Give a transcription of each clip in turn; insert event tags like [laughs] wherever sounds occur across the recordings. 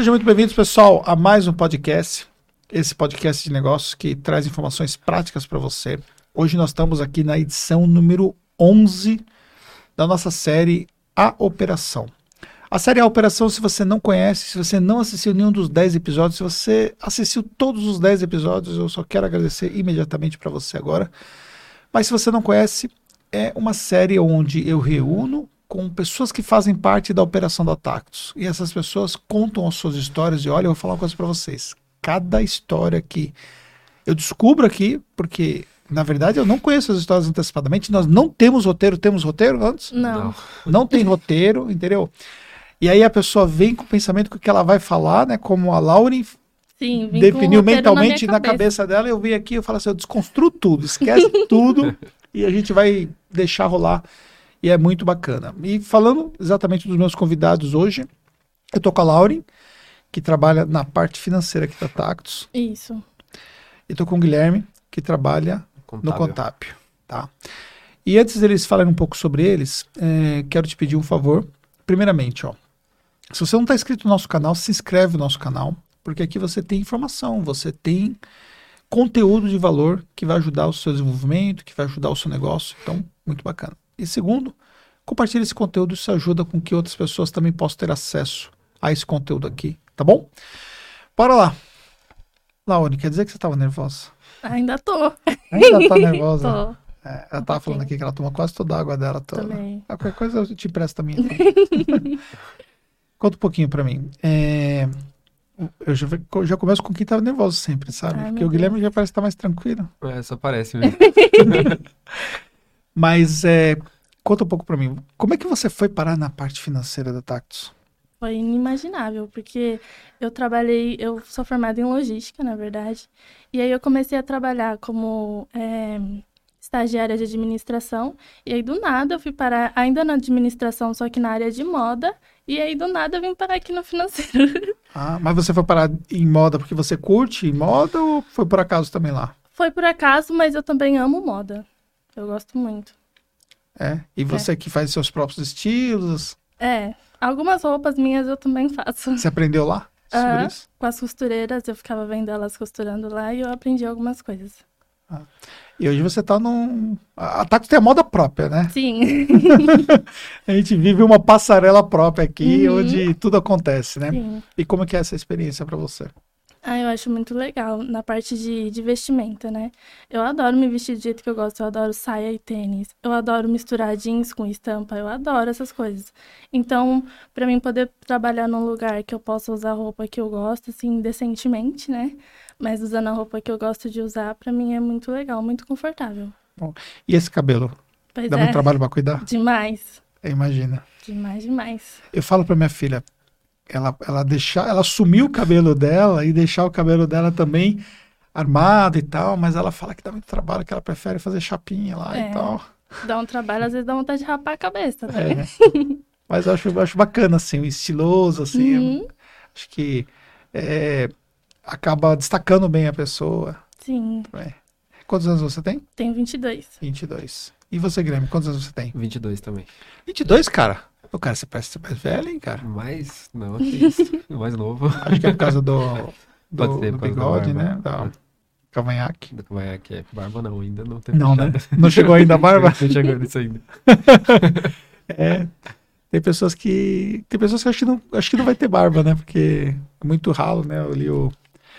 Sejam muito bem-vindos, pessoal, a mais um podcast. Esse podcast de negócios que traz informações práticas para você. Hoje nós estamos aqui na edição número 11 da nossa série A Operação. A série A Operação, se você não conhece, se você não assistiu nenhum dos 10 episódios, se você assistiu todos os 10 episódios, eu só quero agradecer imediatamente para você agora. Mas se você não conhece, é uma série onde eu reúno com pessoas que fazem parte da operação da Tactus. E essas pessoas contam as suas histórias e olha, eu vou falar uma coisa para vocês. Cada história que eu descubro aqui, porque na verdade eu não conheço as histórias antecipadamente, nós não temos roteiro, temos roteiro antes? Não. Não tem roteiro, entendeu? E aí a pessoa vem com o pensamento que ela vai falar, né? Como a Lauren Sim, definiu o mentalmente na, na, minha cabeça dela, eu vim aqui, eu falo assim, eu desconstruo tudo, esquece tudo [laughs] e a gente vai deixar rolar. E é muito bacana. E falando exatamente dos meus convidados hoje, eu tô com a Lauren, que trabalha na parte financeira aqui da Tactus, Isso. e tô com o Guilherme, que trabalha no Contábil. Contábil, tá? E antes deles falarem um pouco sobre eles, é, quero te pedir um favor. Primeiramente, ó, se você não está inscrito no nosso canal, se inscreve no nosso canal, porque aqui você tem informação, você tem conteúdo de valor que vai ajudar o seu desenvolvimento, que vai ajudar o seu negócio. Então, muito bacana. E segundo, compartilhe esse conteúdo, isso ajuda com que outras pessoas também possam ter acesso a esse conteúdo aqui, tá bom? Bora lá. Laone, quer dizer que você estava nervosa? Ainda tô. Ainda tá [laughs] nervosa? Tô É, ela tava falando aqui que ela toma quase toda a água dela toda. também. Ah, qualquer coisa eu te empresto então. [laughs] Conta um pouquinho pra mim. É, eu já, já começo com quem tava nervoso sempre, sabe? Ai, Porque o Guilherme já parece estar mais tranquilo. É, só parece mesmo. [laughs] Mas é, conta um pouco pra mim. Como é que você foi parar na parte financeira da Tactus? Foi inimaginável, porque eu trabalhei, eu sou formada em logística, na verdade, e aí eu comecei a trabalhar como é, estagiária de administração, e aí do nada eu fui parar ainda na administração, só que na área de moda, e aí do nada eu vim parar aqui no financeiro. [laughs] Ah, mas você foi parar em moda porque você curte moda ou foi por acaso também lá? Foi por acaso, mas eu também amo moda. Eu gosto muito. É. E você que faz seus próprios estilos, É, algumas roupas minhas eu também faço. você aprendeu lá sobre isso? Com as costureiras, eu ficava vendo elas costurando lá e eu aprendi algumas coisas. E hoje você tá num. A Tactus tem a moda própria, né? Sim, [laughs] A gente vive uma passarela própria aqui, Uhum. onde tudo acontece, né? sim. E como que é essa experiência pra você? Ah, eu acho muito legal na parte de, de vestimenta, né? Eu adoro me vestir do jeito que eu gosto, eu adoro saia e tênis. Eu adoro misturar jeans com estampa, eu adoro essas coisas. Então, pra mim poder trabalhar num lugar que eu possa usar roupa que eu gosto, assim, decentemente, né? Mas usando a roupa que eu gosto de usar, pra mim é muito legal, muito confortável. E esse cabelo? Pois Dá é, muito trabalho pra cuidar? demais, Imagina. demais, demais. Eu falo pra minha filha, ela, ela deixar, ela assumir o cabelo dela e deixar o cabelo dela também armado e tal, mas ela fala que dá muito trabalho, que ela prefere fazer chapinha lá É. e tal. Dá um trabalho, às vezes dá vontade de rapar a cabeça, né? É. [laughs] mas eu acho, eu acho bacana, assim, estiloso, assim. Uhum, Acho que é, acaba destacando bem a pessoa. sim, Quantos anos você tem? tenho 22. 22. E você, Guilherme, quantos anos você tem? 22 também. 22, cara? O cara, você parece ser mais velho, hein, cara? Mas, não, que isso. [laughs] Mais novo. Acho que é por causa do, [laughs] do, Pode ser, do da bigode, barba. né? Da É. cavanhaque. Do cavanhaque é barba não, ainda não teve Não, né? Não chegou ainda a [laughs] barba? Não chegou nisso ainda. É. Tem pessoas que. Tem pessoas que acho que não, acho que não vai ter barba, né? Porque é muito ralo, né? Eu li o.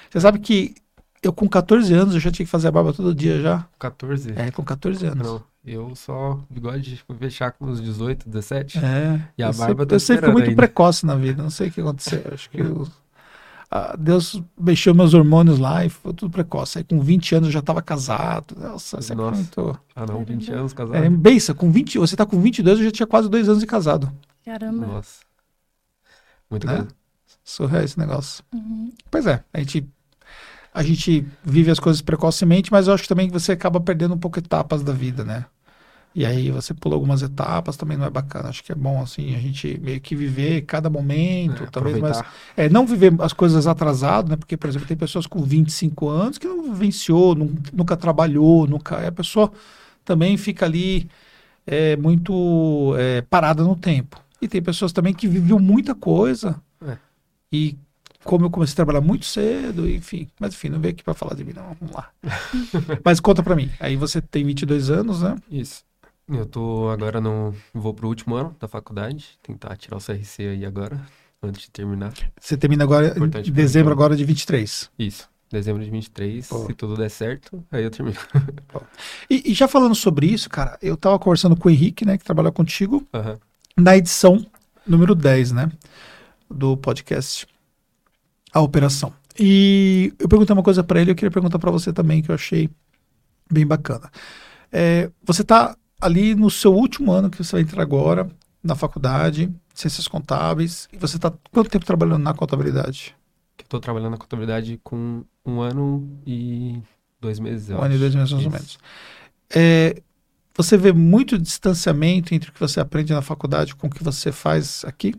Você sabe que eu com 14 anos eu já tinha que fazer a barba todo dia já? 14? É, com 14 anos. Não, eu só bigode fui fechar com uns 18, 17. É. E a eu barba sei, tá eu sei que fui muito ainda. precoce na vida, não sei o que aconteceu. Acho que eu- ah, Deus mexeu meus hormônios lá e foi tudo precoce. Aí com 20 anos eu já estava casado. Nossa, sempre Nossa. muito. Ah não, 20 Caramba. anos casado. É, bença, com 20, você tá com 22, eu já tinha quase dois anos de casado. Caramba. Nossa. Muita Né? Surreal esse negócio. Uhum. Pois é, a gente, a gente vive as coisas precocemente, mas eu acho também que você acaba perdendo um pouco etapas da vida, né? E aí você pula algumas etapas, também não é bacana. Acho que é bom, assim, a gente meio que viver cada momento, É, talvez mais aproveitar. É, não viver as coisas atrasado, né? Porque, por exemplo, tem pessoas com 25 anos que não vivenciou, nun- nunca trabalhou, nunca. A pessoa também fica ali é, muito é, parada no tempo. E tem pessoas também que viveu muita coisa É. e como eu comecei a trabalhar muito cedo, enfim. Mas enfim, não veio aqui para falar de mim, não. Vamos lá. [laughs] mas conta para mim. Aí você tem 22 anos, né? Isso. Eu tô agora no. Vou pro último ano da faculdade, tentar tirar o CRC aí agora, antes de terminar. Você termina agora Importante em dezembro agora de 23. Isso. Dezembro de 23, Pô. se tudo der certo, aí eu termino. E, e já falando sobre isso, cara, eu tava conversando com o Henrique, né, que trabalha contigo, Aham. na edição número 10, né, do podcast A Operação. E eu perguntei uma coisa pra ele, eu queria perguntar pra você também, que eu achei bem bacana. É, você tá ali no seu último ano que você vai entrar agora, na faculdade, Ciências Contábeis, e você tá quanto tempo trabalhando na contabilidade? Tô trabalhando na contabilidade com um ano e dois meses, Um ano e acho. dois meses mais ou menos. É, você vê muito distanciamento entre o que você aprende na faculdade com o que você faz aqui?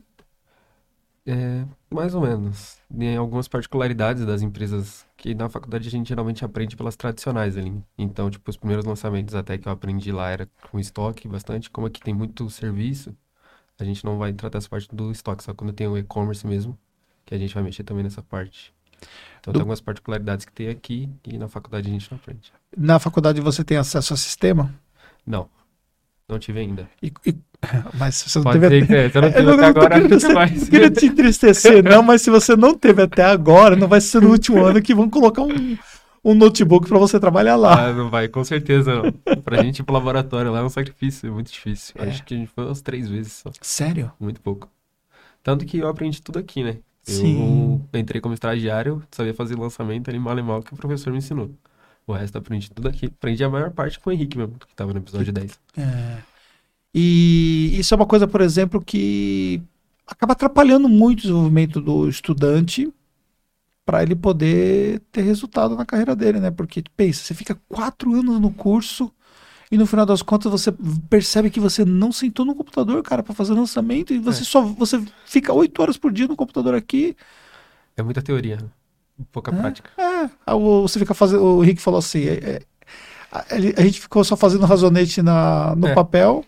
É, mais ou menos. Tem algumas particularidades das empresas que na faculdade a gente geralmente aprende pelas tradicionais ali. Então, tipo, os primeiros lançamentos até que eu aprendi lá era com estoque bastante. Como aqui tem muito serviço, a gente não vai tratar essa parte do estoque, só quando tem o e-commerce mesmo, que a gente vai mexer também nessa parte. Então, Do- tem algumas particularidades que tem aqui e na faculdade a gente não aprende. Na faculdade você tem acesso a sistema? Não, não tive ainda. E- e- [coughs] mas você não Pode teve que é, você não [laughs] Eu teve não- até agora, não mais. [laughs] queria te entristecer, não, mas se você não teve até agora, não vai ser no último ano que vão colocar um, um notebook para você trabalhar lá. Ah, não vai, com certeza não. Pra gente ir pro laboratório lá é um sacrifício, é muito difícil. É. Acho que a gente foi umas três vezes só, Sério? muito pouco. Tanto que eu aprendi tudo aqui, né? Eu Sim. entrei como estagiário, sabia fazer lançamento ali mal e mal que o professor me ensinou. O resto eu aprendi tudo aqui. Aprendi a maior parte com o Henrique mesmo, que tava no episódio 10. É. E isso é uma coisa, por exemplo, que acaba atrapalhando muito o desenvolvimento do estudante para ele poder ter resultado na carreira dele, né? Porque pensa, você fica quatro anos no curso e no final das contas você percebe que você não sentou no computador, cara, para fazer lançamento e você É. só você fica oito horas por dia no computador aqui. É muita teoria, né? pouca É. prática. É, você fica fazendo. O Henrique falou assim: é, é, a, a gente ficou só fazendo razonete na, no É. papel.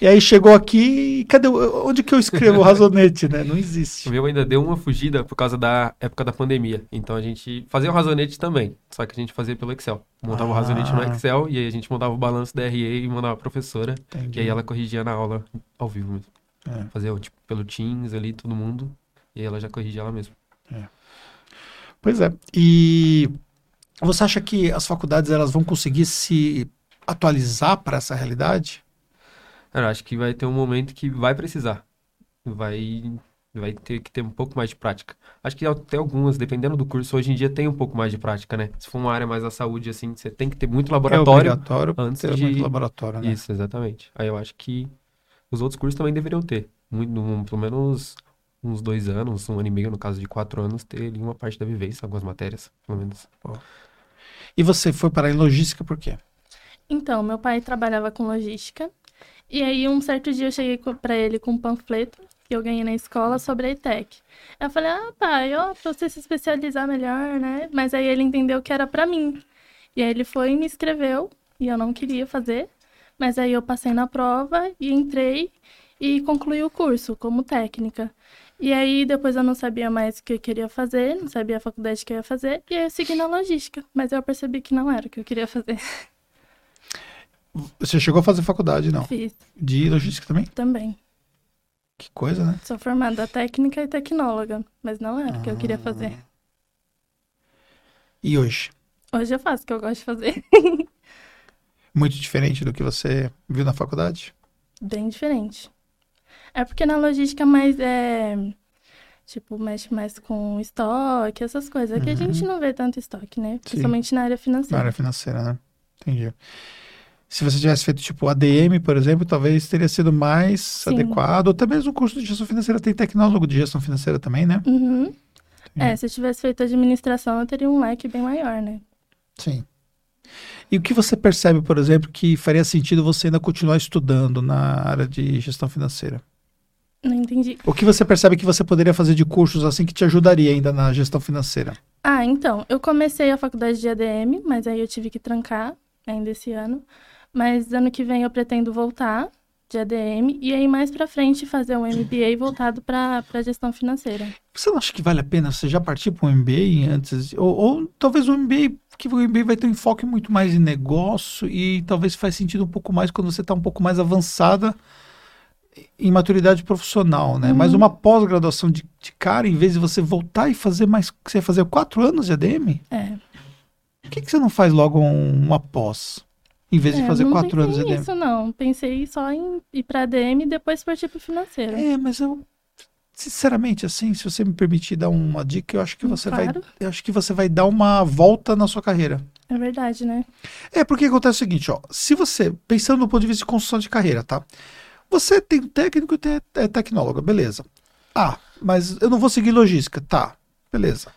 E aí chegou aqui e cadê? o- Onde que eu escrevo o [laughs] razonete, né? Não O existe. meu ainda deu uma fugida por causa da época da pandemia. Então a gente fazia o razonete também, só que a gente fazia pelo Excel. Montava o razonete no Ah. Excel e aí a gente montava o balanço da RE e mandava pra professora. Entendi. E aí ela corrigia na aula ao vivo mesmo. É. Fazia tipo, pelo Teams ali, todo mundo. E aí ela já corrigia ela mesma. Pois é. E você acha que as faculdades elas vão conseguir se atualizar para essa realidade? Cara, eu acho que vai ter um momento que vai precisar. Vai, vai ter que ter um pouco mais de prática. Acho que até algumas, dependendo do curso, hoje em dia tem um pouco mais de prática, né? Se for uma área mais da saúde, assim, você tem que ter muito É laboratório. obrigatório antes ter de- muito laboratório, né? Isso, exatamente. Aí eu acho que os outros cursos também deveriam ter. Muito, um- pelo menos uns dois anos, um ano e meio, no caso de quatro anos, ter ali uma parte da vivência, algumas matérias, pelo menos. E você foi parar em logística por quê? Então, meu pai trabalhava com logística. E aí, um certo dia, eu cheguei pra ele com um panfleto que eu ganhei na escola sobre a ETEC. Eu falei, ah, pai, ó, pra você se especializar melhor, né? Mas aí ele entendeu que era pra mim. E aí ele foi e me inscreveu, e eu não queria fazer. Mas aí eu passei na prova e entrei e concluí o curso como técnica. E aí depois eu não sabia mais o que eu queria fazer, não sabia a faculdade que eu ia fazer, e aí eu segui na logística. Mas eu percebi que não era o que eu queria fazer. [laughs] Você chegou a fazer faculdade, não? Fiz De logística também? também. Que coisa, né? Sou formada técnica e tecnóloga, mas não era o que eu queria fazer. E hoje? Hoje eu faço o que eu gosto de fazer. [laughs] Muito diferente do que você viu na faculdade? Bem diferente. É porque na logística mais é. Tipo, mexe mais com estoque, essas coisas. Aqui a gente não vê tanto estoque, né? Principalmente na área Na financeira. área financeira, né? Entendi. Se você tivesse feito tipo ADM, por exemplo, talvez teria sido mais Sim. adequado. Ou até mesmo o curso de gestão financeira tem tecnólogo de gestão financeira também, né? Uhum. É, se eu tivesse feito administração, eu teria um leque bem maior, né? Sim. E o que você percebe, por exemplo, que faria sentido você ainda continuar estudando na área de gestão financeira? Não entendi. O que você percebe que você poderia fazer de cursos assim que te ajudaria ainda na gestão financeira? Ah, então, eu comecei a faculdade de ADM, mas aí eu tive que trancar ainda esse ano. Mas ano que vem eu pretendo voltar de ADM e aí mais para frente fazer um MBA voltado para gestão financeira. Você não acha que vale a pena você já partir para um MBA antes? Ou, ou talvez um MBA, que o MBA vai ter um enfoque muito mais em negócio e talvez faz sentido um pouco mais quando você está um pouco mais avançada em maturidade profissional, né? Uhum. Mas uma pós-graduação de, de cara, em vez de você voltar e fazer mais, você vai fazer quatro anos de ADM? É. Por que, que você não faz logo um- uma pós? Em vez de É, fazer não quatro anos de ADM? nisso, não. Pensei só em ir para ADM e depois partir para financeiro. É, mas eu sinceramente assim, se você me permitir dar uma dica, eu acho que você vai, Claro. eu acho que você vai dar uma volta na sua carreira. É verdade, né? É porque acontece o seguinte, ó, se você pensando do ponto de vista de construção de carreira, tá? Você tem técnico e tem é, tecnólogo, beleza? Ah, mas eu não vou seguir logística, tá? Beleza.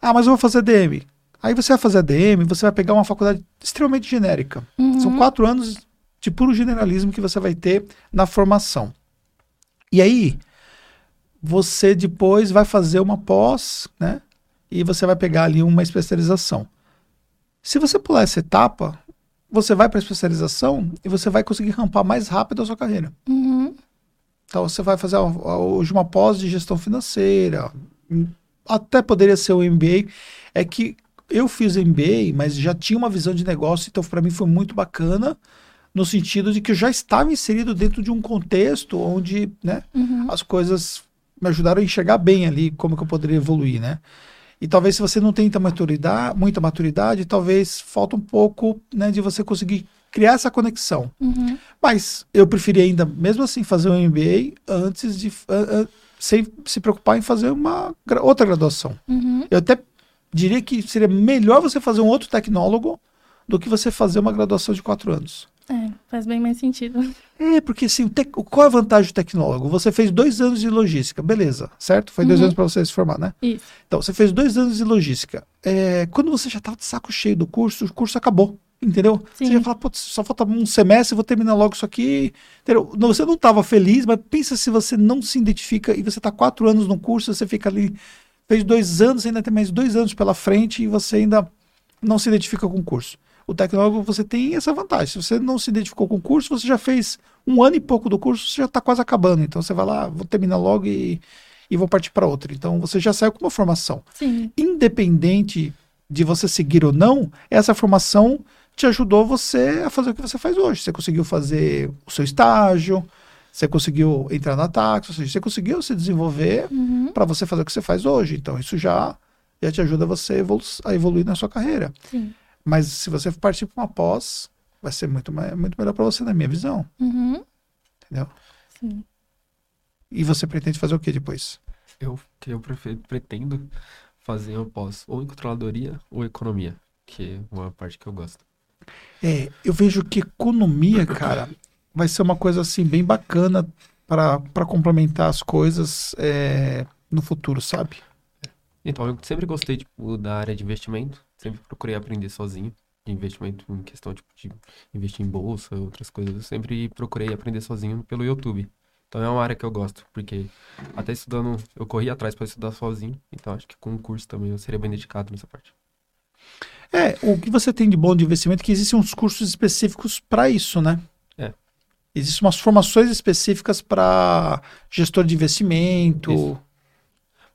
Ah, mas eu vou fazer ADM. Aí você vai fazer ADM, você vai pegar uma faculdade extremamente genérica. Uhum. São quatro anos de puro generalismo que você vai ter na formação. E aí, você depois vai fazer uma pós, né? E você vai pegar ali uma especialização. Se você pular essa etapa, você vai para a especialização e você vai conseguir rampar mais rápido a sua carreira. Uhum. Então você vai fazer hoje uma pós de gestão financeira, até poderia ser o MBA. É que eu fiz MBA, mas já tinha uma visão de negócio, então para mim foi muito bacana, no sentido de que eu já estava inserido dentro de um contexto onde né, Uhum. as coisas me ajudaram a enxergar bem ali como que eu poderia evoluir, né? E talvez se você não tem muita maturidade, muita maturidade, talvez falta um pouco né, de você conseguir criar essa conexão. Uhum. Mas eu preferi ainda, mesmo assim, fazer um MBA antes de. ah, ah, sem se preocupar em fazer uma outra graduação. Uhum. Eu até diria que seria melhor você fazer um outro tecnólogo do que você fazer uma graduação de quatro anos. É, faz bem mais sentido. É, porque assim, tec- qual é a vantagem do tecnólogo? Você fez dois anos de logística, beleza, certo? Foi dois Uhum. anos para você se formar, né? Isso. Então, você fez dois anos de logística. É, quando você já estava de saco cheio do curso, o curso acabou. Entendeu? Você Sim. já fala, putz, só falta um semestre, vou terminar logo isso aqui. Entendeu? Não, Você não estava feliz, mas pensa se você não se identifica e você está quatro anos no curso, você fica ali, fez dois anos, ainda tem mais dois anos pela frente e você ainda não se identifica com o curso. O tecnólogo, você tem essa vantagem. Se você não se identificou com o curso, você já fez um ano e pouco do curso, você já está quase acabando. Então você vai lá, vou terminar logo e, e vou partir para outra. Então você já saiu com uma formação Sim. independente de você seguir ou não, essa formação te ajudou você a fazer o que você faz hoje. Você conseguiu fazer o seu estágio, você conseguiu entrar na táxi, ou seja, você conseguiu se desenvolver Uhum. para você fazer o que você faz hoje. Então isso já, já te ajuda você evolu a evoluir na sua carreira. Sim. Mas se você partir para uma pós, vai ser muito, muito melhor para você, na minha visão. Uhum. Entendeu? Sim. E você pretende fazer o que depois? Eu, que eu pretendo fazer uma pós ou em controladoria ou economia, que é uma parte que eu gosto. É, eu vejo que economia, cara, vai ser uma coisa assim bem bacana para complementar as coisas é, no futuro, sabe? Então, eu sempre gostei, tipo, da área de investimento. Sempre procurei aprender sozinho. De investimento em questão, tipo, de investir em bolsa, outras coisas. Eu sempre procurei aprender sozinho pelo YouTube. Então, é uma área que eu gosto, porque até estudando, eu corri atrás para estudar sozinho. Então, acho que com o curso também eu seria bem dedicado nessa parte. É, o que você tem de bom de investimento é que existem uns cursos específicos para isso, né? Existem umas formações específicas para gestor de investimento. Isso.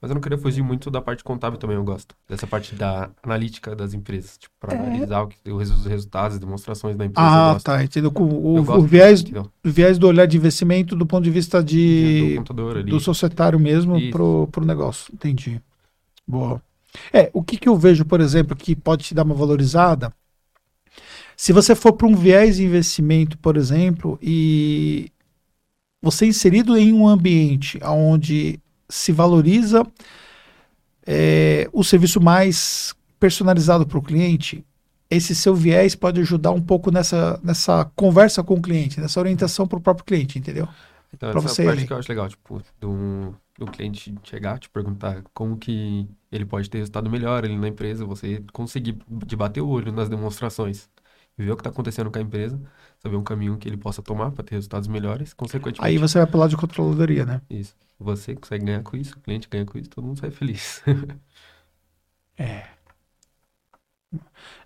Mas eu não queria fugir muito da parte contábil também, eu gosto. Dessa parte da analítica das empresas. Tipo, para É. analisar o que, os resu- os resultados, as demonstrações da empresa. Ah, tá, entendeu? O, o gosto, viés, entendeu? o viés do olhar de investimento do ponto de vista Do de, ali. do societário mesmo pro, pro negócio. Entendi. Boa. É, o que, que eu vejo, por exemplo, que pode te dar uma valorizada, se você for para um viés de investimento, por exemplo, e você é inserido em um ambiente onde se valoriza é, o serviço mais personalizado para o cliente, esse seu viés pode ajudar um pouco nessa, nessa conversa com o cliente, nessa orientação para o próprio cliente, entendeu? Então, pra essa você parte que eu acho legal, tipo, do, do cliente chegar, te perguntar como que ele pode ter resultado melhor ali na empresa, você conseguir de bater o olho nas demonstrações ver o que está acontecendo com a empresa, saber um caminho que ele possa tomar para ter resultados melhores, consequentemente, Aí você vai para o lado de controladoria, né? isso. Você consegue ganhar com isso, o cliente ganha com isso, todo mundo sai feliz. [laughs]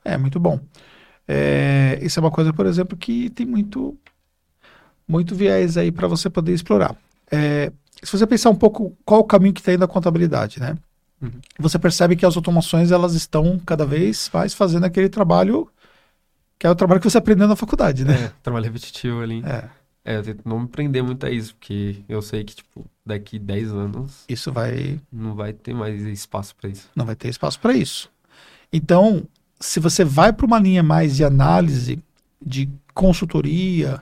É, muito bom. É, isso é uma coisa, por exemplo, que tem muito. muito viés aí para você poder explorar. É, se você pensar um pouco qual o caminho que está indo a contabilidade, né? Uhum. Você percebe que as automações elas estão cada vez mais fazendo aquele trabalho que é o trabalho que você aprendeu na faculdade, né? É, trabalho repetitivo ali. É. É, eu tento não me prender muito a isso, porque eu sei que, tipo, daqui 10 anos Isso vai não vai ter mais espaço pra isso. não vai ter espaço para isso. Então, se você vai para uma linha mais de análise, de consultoria,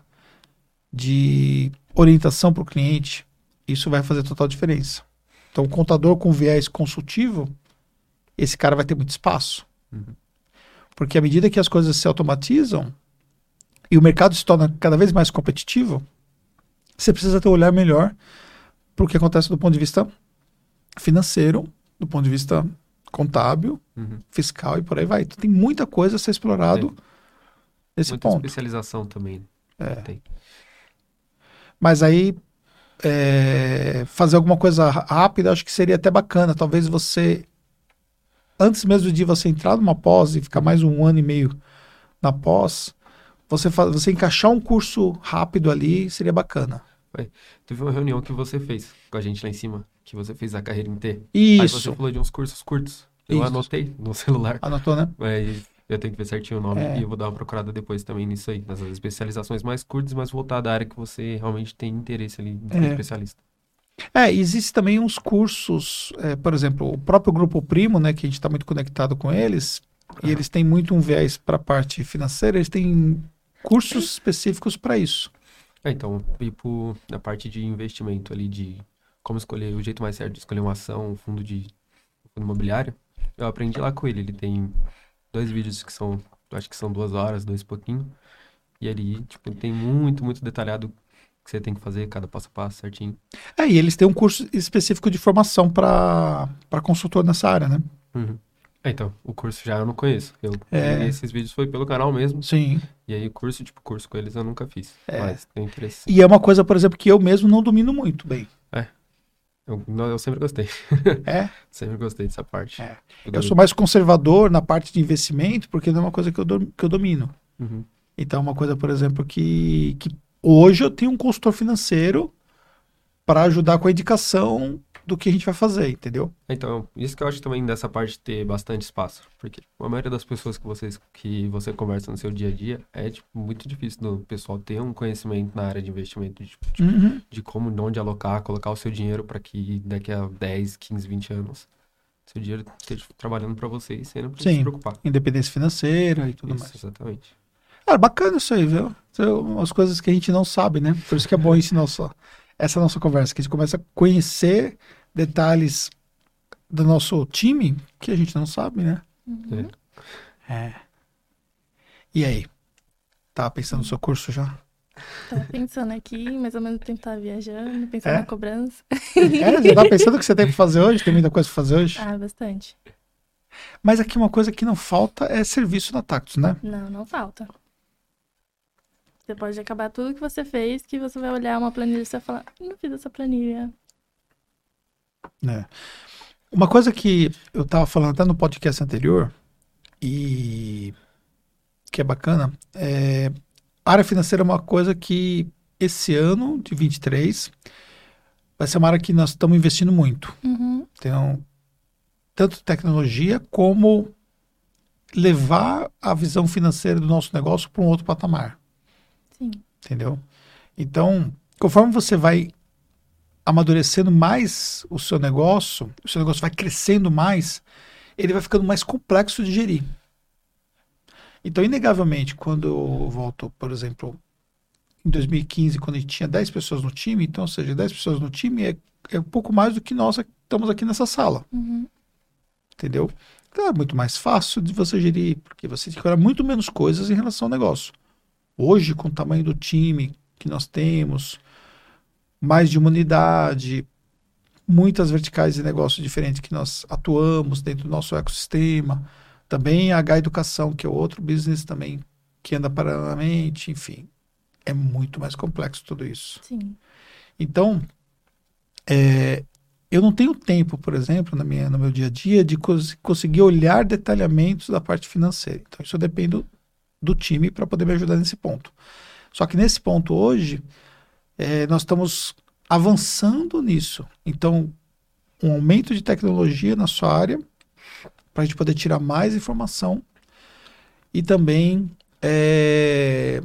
de orientação para o cliente, isso vai fazer total diferença. Então, o contador com viés consultivo, esse cara vai ter muito espaço. Uhum. Porque à medida que as coisas se automatizam e o mercado se torna cada vez mais competitivo, você precisa ter um olhar melhor para o que acontece do ponto de vista financeiro, do ponto de vista contábil, Uhum. fiscal e por aí vai. Então, tem muita coisa a ser explorado nesse Muita ponto. especialização também. É. Tem. Mas aí, é, fazer alguma coisa rápida, acho que seria até bacana. Talvez você, antes mesmo de você entrar numa pós e ficar mais um ano e meio na pós, você, você encaixar um curso rápido ali seria bacana. Teve uma reunião que você fez com a gente lá em cima, que você fez a carreira inteira. Aí você Isso. falou de uns cursos curtos. Eu Isso. anotei no [laughs] celular. Anotou, né? Mas eu tenho que ver certinho o nome É. e eu vou dar uma procurada depois também nisso aí, nessas especializações mais curtas, mas voltada à área que você realmente tem interesse ali em ser É. especialista. É, existe também uns cursos, é, por exemplo, o próprio Grupo Primo, né, que a gente está muito conectado com eles, e eles têm muito um viés para a parte financeira, eles têm cursos específicos para isso. É, então, tipo, na parte de investimento ali, de como escolher o jeito mais certo de escolher uma ação, um fundo de um fundo imobiliário, eu aprendi lá com ele. Ele tem dois vídeos que são, acho que são duas horas, dois e pouquinho. E ali, tipo, tem muito, muito detalhado que você tem que fazer, cada passo a passo, certinho. É, e eles têm um curso específico de formação para consultor nessa área, né? Uhum. É, então, o curso já eu não conheço. Eu É. esses vídeos foi pelo canal mesmo. Sim. E aí, curso, tipo, curso com eles eu nunca fiz. É. Mas tenho interesse. E é uma coisa, por exemplo, que eu mesmo não domino muito bem. Eu, não, eu sempre gostei. [laughs] É, [laughs] Sempre gostei dessa parte. É. Do eu sou mais conservador na parte de investimento, porque não é uma coisa que eu, dom- que eu domino. Uhum. Então, é uma coisa, por exemplo, que, que hoje eu tenho um consultor financeiro para ajudar com a indicação do que a gente vai fazer, entendeu? Então, isso que eu acho também dessa parte ter bastante espaço. Porque a maioria das pessoas que, vocês, que você conversa no seu dia a dia é tipo, muito difícil do pessoal ter um conhecimento na área de investimento, de, tipo, Uhum. de como, de onde alocar, colocar o seu dinheiro para que daqui a 10, 15, 20 anos seu dinheiro esteja trabalhando para você e você não precisa Sim. se preocupar. Independência financeira e tudo Isso, mais. exatamente. Cara, bacana isso aí, viu? São as coisas que a gente não sabe, né? Por isso que é bom ensinar só essa nossa conversa, que a gente começa a conhecer detalhes do nosso time que a gente não sabe, né? Uhum. É. E aí? Tá pensando no seu curso já? Tava pensando aqui, mais ou menos tentar viajando, pensando É? na cobrança. É, já tá pensando o que você tem pra fazer hoje? Tem muita coisa pra fazer hoje? Ah, bastante. Mas aqui uma coisa que não falta é serviço na Tactus, né? Não, não falta. Você pode acabar tudo que você fez, que você vai olhar uma planilha e você vai falar, não fiz essa planilha. É. Uma coisa que eu tava falando até no podcast anterior e que é bacana, é a área financeira é uma coisa que esse ano de 23 vai ser uma área que nós estamos investindo muito. Uhum. Então, tanto tecnologia como levar a visão financeira do nosso negócio para um outro patamar. Sim. Entendeu? Então, conforme você vai amadurecendo mais o seu negócio, o seu negócio vai crescendo mais, ele vai ficando mais complexo de gerir. Então, inegavelmente, quando eu volto, por exemplo, em 2015, quando a gente tinha 10 pessoas no time, então, ou seja, 10 pessoas no time é, é um pouco mais do que nós que estamos aqui nessa sala, Uhum. entendeu? Então, é muito mais fácil de você gerir, porque você tem que olhar muito menos coisas em relação ao negócio. Hoje, com o tamanho do time que nós temos, mais de uma unidade, muitas verticais de negócio diferentes que nós atuamos dentro do nosso ecossistema, também a H Educação, que é outro business também que anda paralelamente, enfim, é muito mais complexo tudo isso. Sim. Então, é, eu não tenho tempo, por exemplo, na minha, no meu dia a dia, de cons- conseguir olhar detalhamentos da parte financeira. Então, isso eu dependo do time para poder me ajudar nesse ponto. Só que nesse ponto hoje, é, nós estamos avançando nisso. Então, um aumento de tecnologia na sua área, para a gente poder tirar mais informação e também é,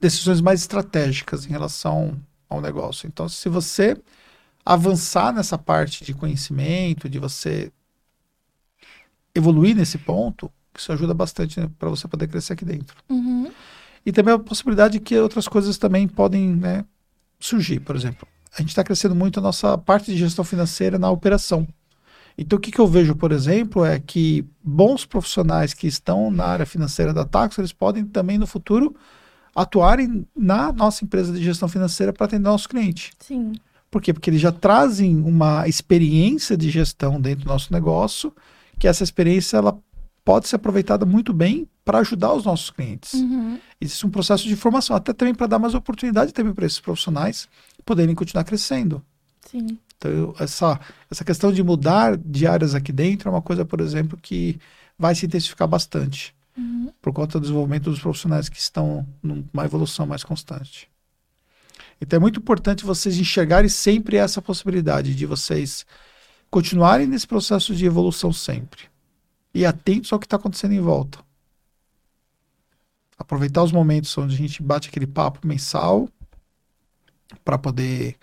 decisões mais estratégicas em relação ao negócio. Então, se você avançar nessa parte de conhecimento, de você evoluir nesse ponto, isso ajuda bastante né, para você poder crescer aqui dentro. Uhum. E também a possibilidade de que outras coisas também podem né, surgir. Por exemplo, a gente está crescendo muito a nossa parte de gestão financeira na operação. Então, o que, que eu vejo, por exemplo, é que bons profissionais que estão na área financeira da Taxo, eles podem também no futuro atuarem na nossa empresa de gestão financeira para atender nosso cliente. Sim. Por quê? Porque eles já trazem uma experiência de gestão dentro do nosso negócio, que essa experiência ela pode ser aproveitada muito bem para ajudar os nossos clientes. Uhum. Existe um processo de formação, até também para dar mais oportunidade também para esses profissionais poderem continuar crescendo. Sim. Então, eu- essa, essa questão de mudar de áreas aqui dentro é uma coisa, por exemplo, que vai se intensificar bastante Uhum. por conta do desenvolvimento dos profissionais que estão numa evolução mais constante. Então é muito importante vocês enxergarem sempre essa possibilidade de vocês continuarem nesse processo de evolução sempre e atentos ao que está acontecendo em volta. Aproveitar os momentos onde a gente bate aquele papo mensal para poder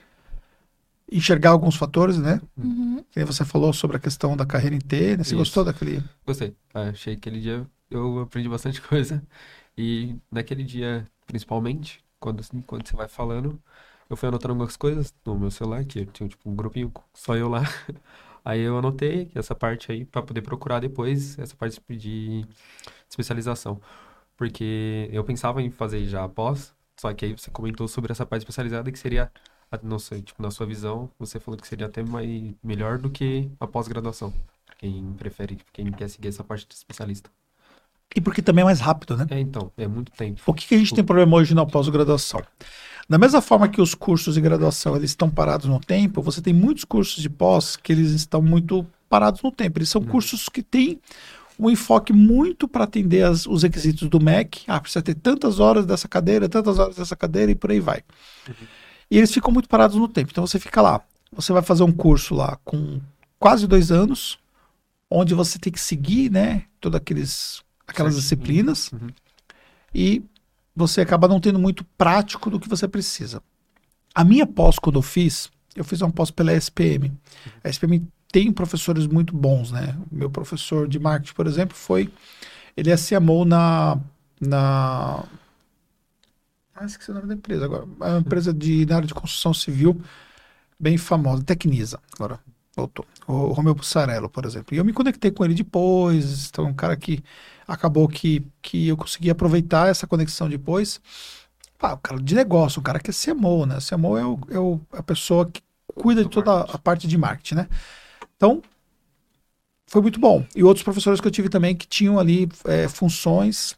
enxergar alguns fatores, né? Uhum. Que você falou sobre a questão da carreira em T, né? Você Isso. gostou daquele Gostei. Ah, achei que aquele dia eu aprendi bastante [laughs] coisa. E naquele dia, principalmente, quando, assim, quando você vai falando, eu fui anotando algumas coisas no meu celular, que eu tinha tipo um grupinho só eu lá. [laughs] Aí eu anotei essa parte aí para poder procurar depois essa parte de especialização. Porque eu pensava em fazer já após, só que aí você comentou sobre essa parte especializada que seria, não sei, tipo, na sua visão, você falou que seria até mais, melhor do que a pós-graduação. Quem prefere, quem quer seguir essa parte de especialista. E porque também é mais rápido, né? É, então, é muito tempo. O que, que a gente tem problema hoje na pós-graduação? Da mesma forma que os cursos de graduação eles estão parados no tempo, você tem muitos cursos de pós que eles estão muito parados no tempo. Eles são Uhum. cursos que têm um enfoque muito para atender as- os requisitos do MEC. Ah, precisa ter tantas horas dessa cadeira, tantas horas dessa cadeira e por aí vai. E eles ficam muito parados no tempo. Então você fica lá, você vai fazer um curso lá com quase dois anos, onde você tem que seguir, né, todas aqueles, aquelas disciplinas Uhum. e você acaba não tendo muito prático do que você precisa. A minha pós, quando eu fiz, eu fiz uma pós pela SPM. A SPM tem professores muito bons, né? O meu professor de marketing, por exemplo, foi. Ele é CMO na. na ah, esqueci o nome da empresa agora. É uma empresa de, na área de construção civil bem famosa, Tecnisa. Agora voltou. O Romeu Bussarello, por exemplo. E eu me conectei com ele depois. Então, um cara que acabou que, que eu consegui aproveitar essa conexão depois. Pá, o cara de negócio, o cara que é CMO, né? CMO é, o, é o- a pessoa que cuida de toda a- parte de marketing, né? Então, foi muito bom. E outros professores que eu tive também que tinham ali é, funções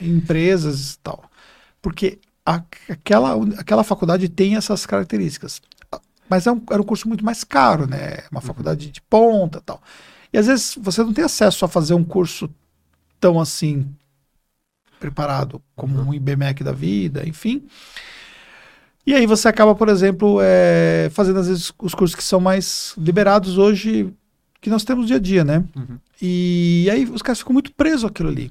em empresas e tal. Porque a- aquela, aquela faculdade tem essas características. Mas é um- era um curso muito mais caro, né? Uma faculdade de ponta e tal. E às vezes você não tem acesso a fazer um curso tão assim preparado como Uhum. um IBMEC da vida, enfim. E aí você acaba, por exemplo, é, fazendo às vezes os cursos que são mais liberados hoje, que nós temos dia a dia, né? Uhum. E aí os caras ficam muito presos àquilo ali.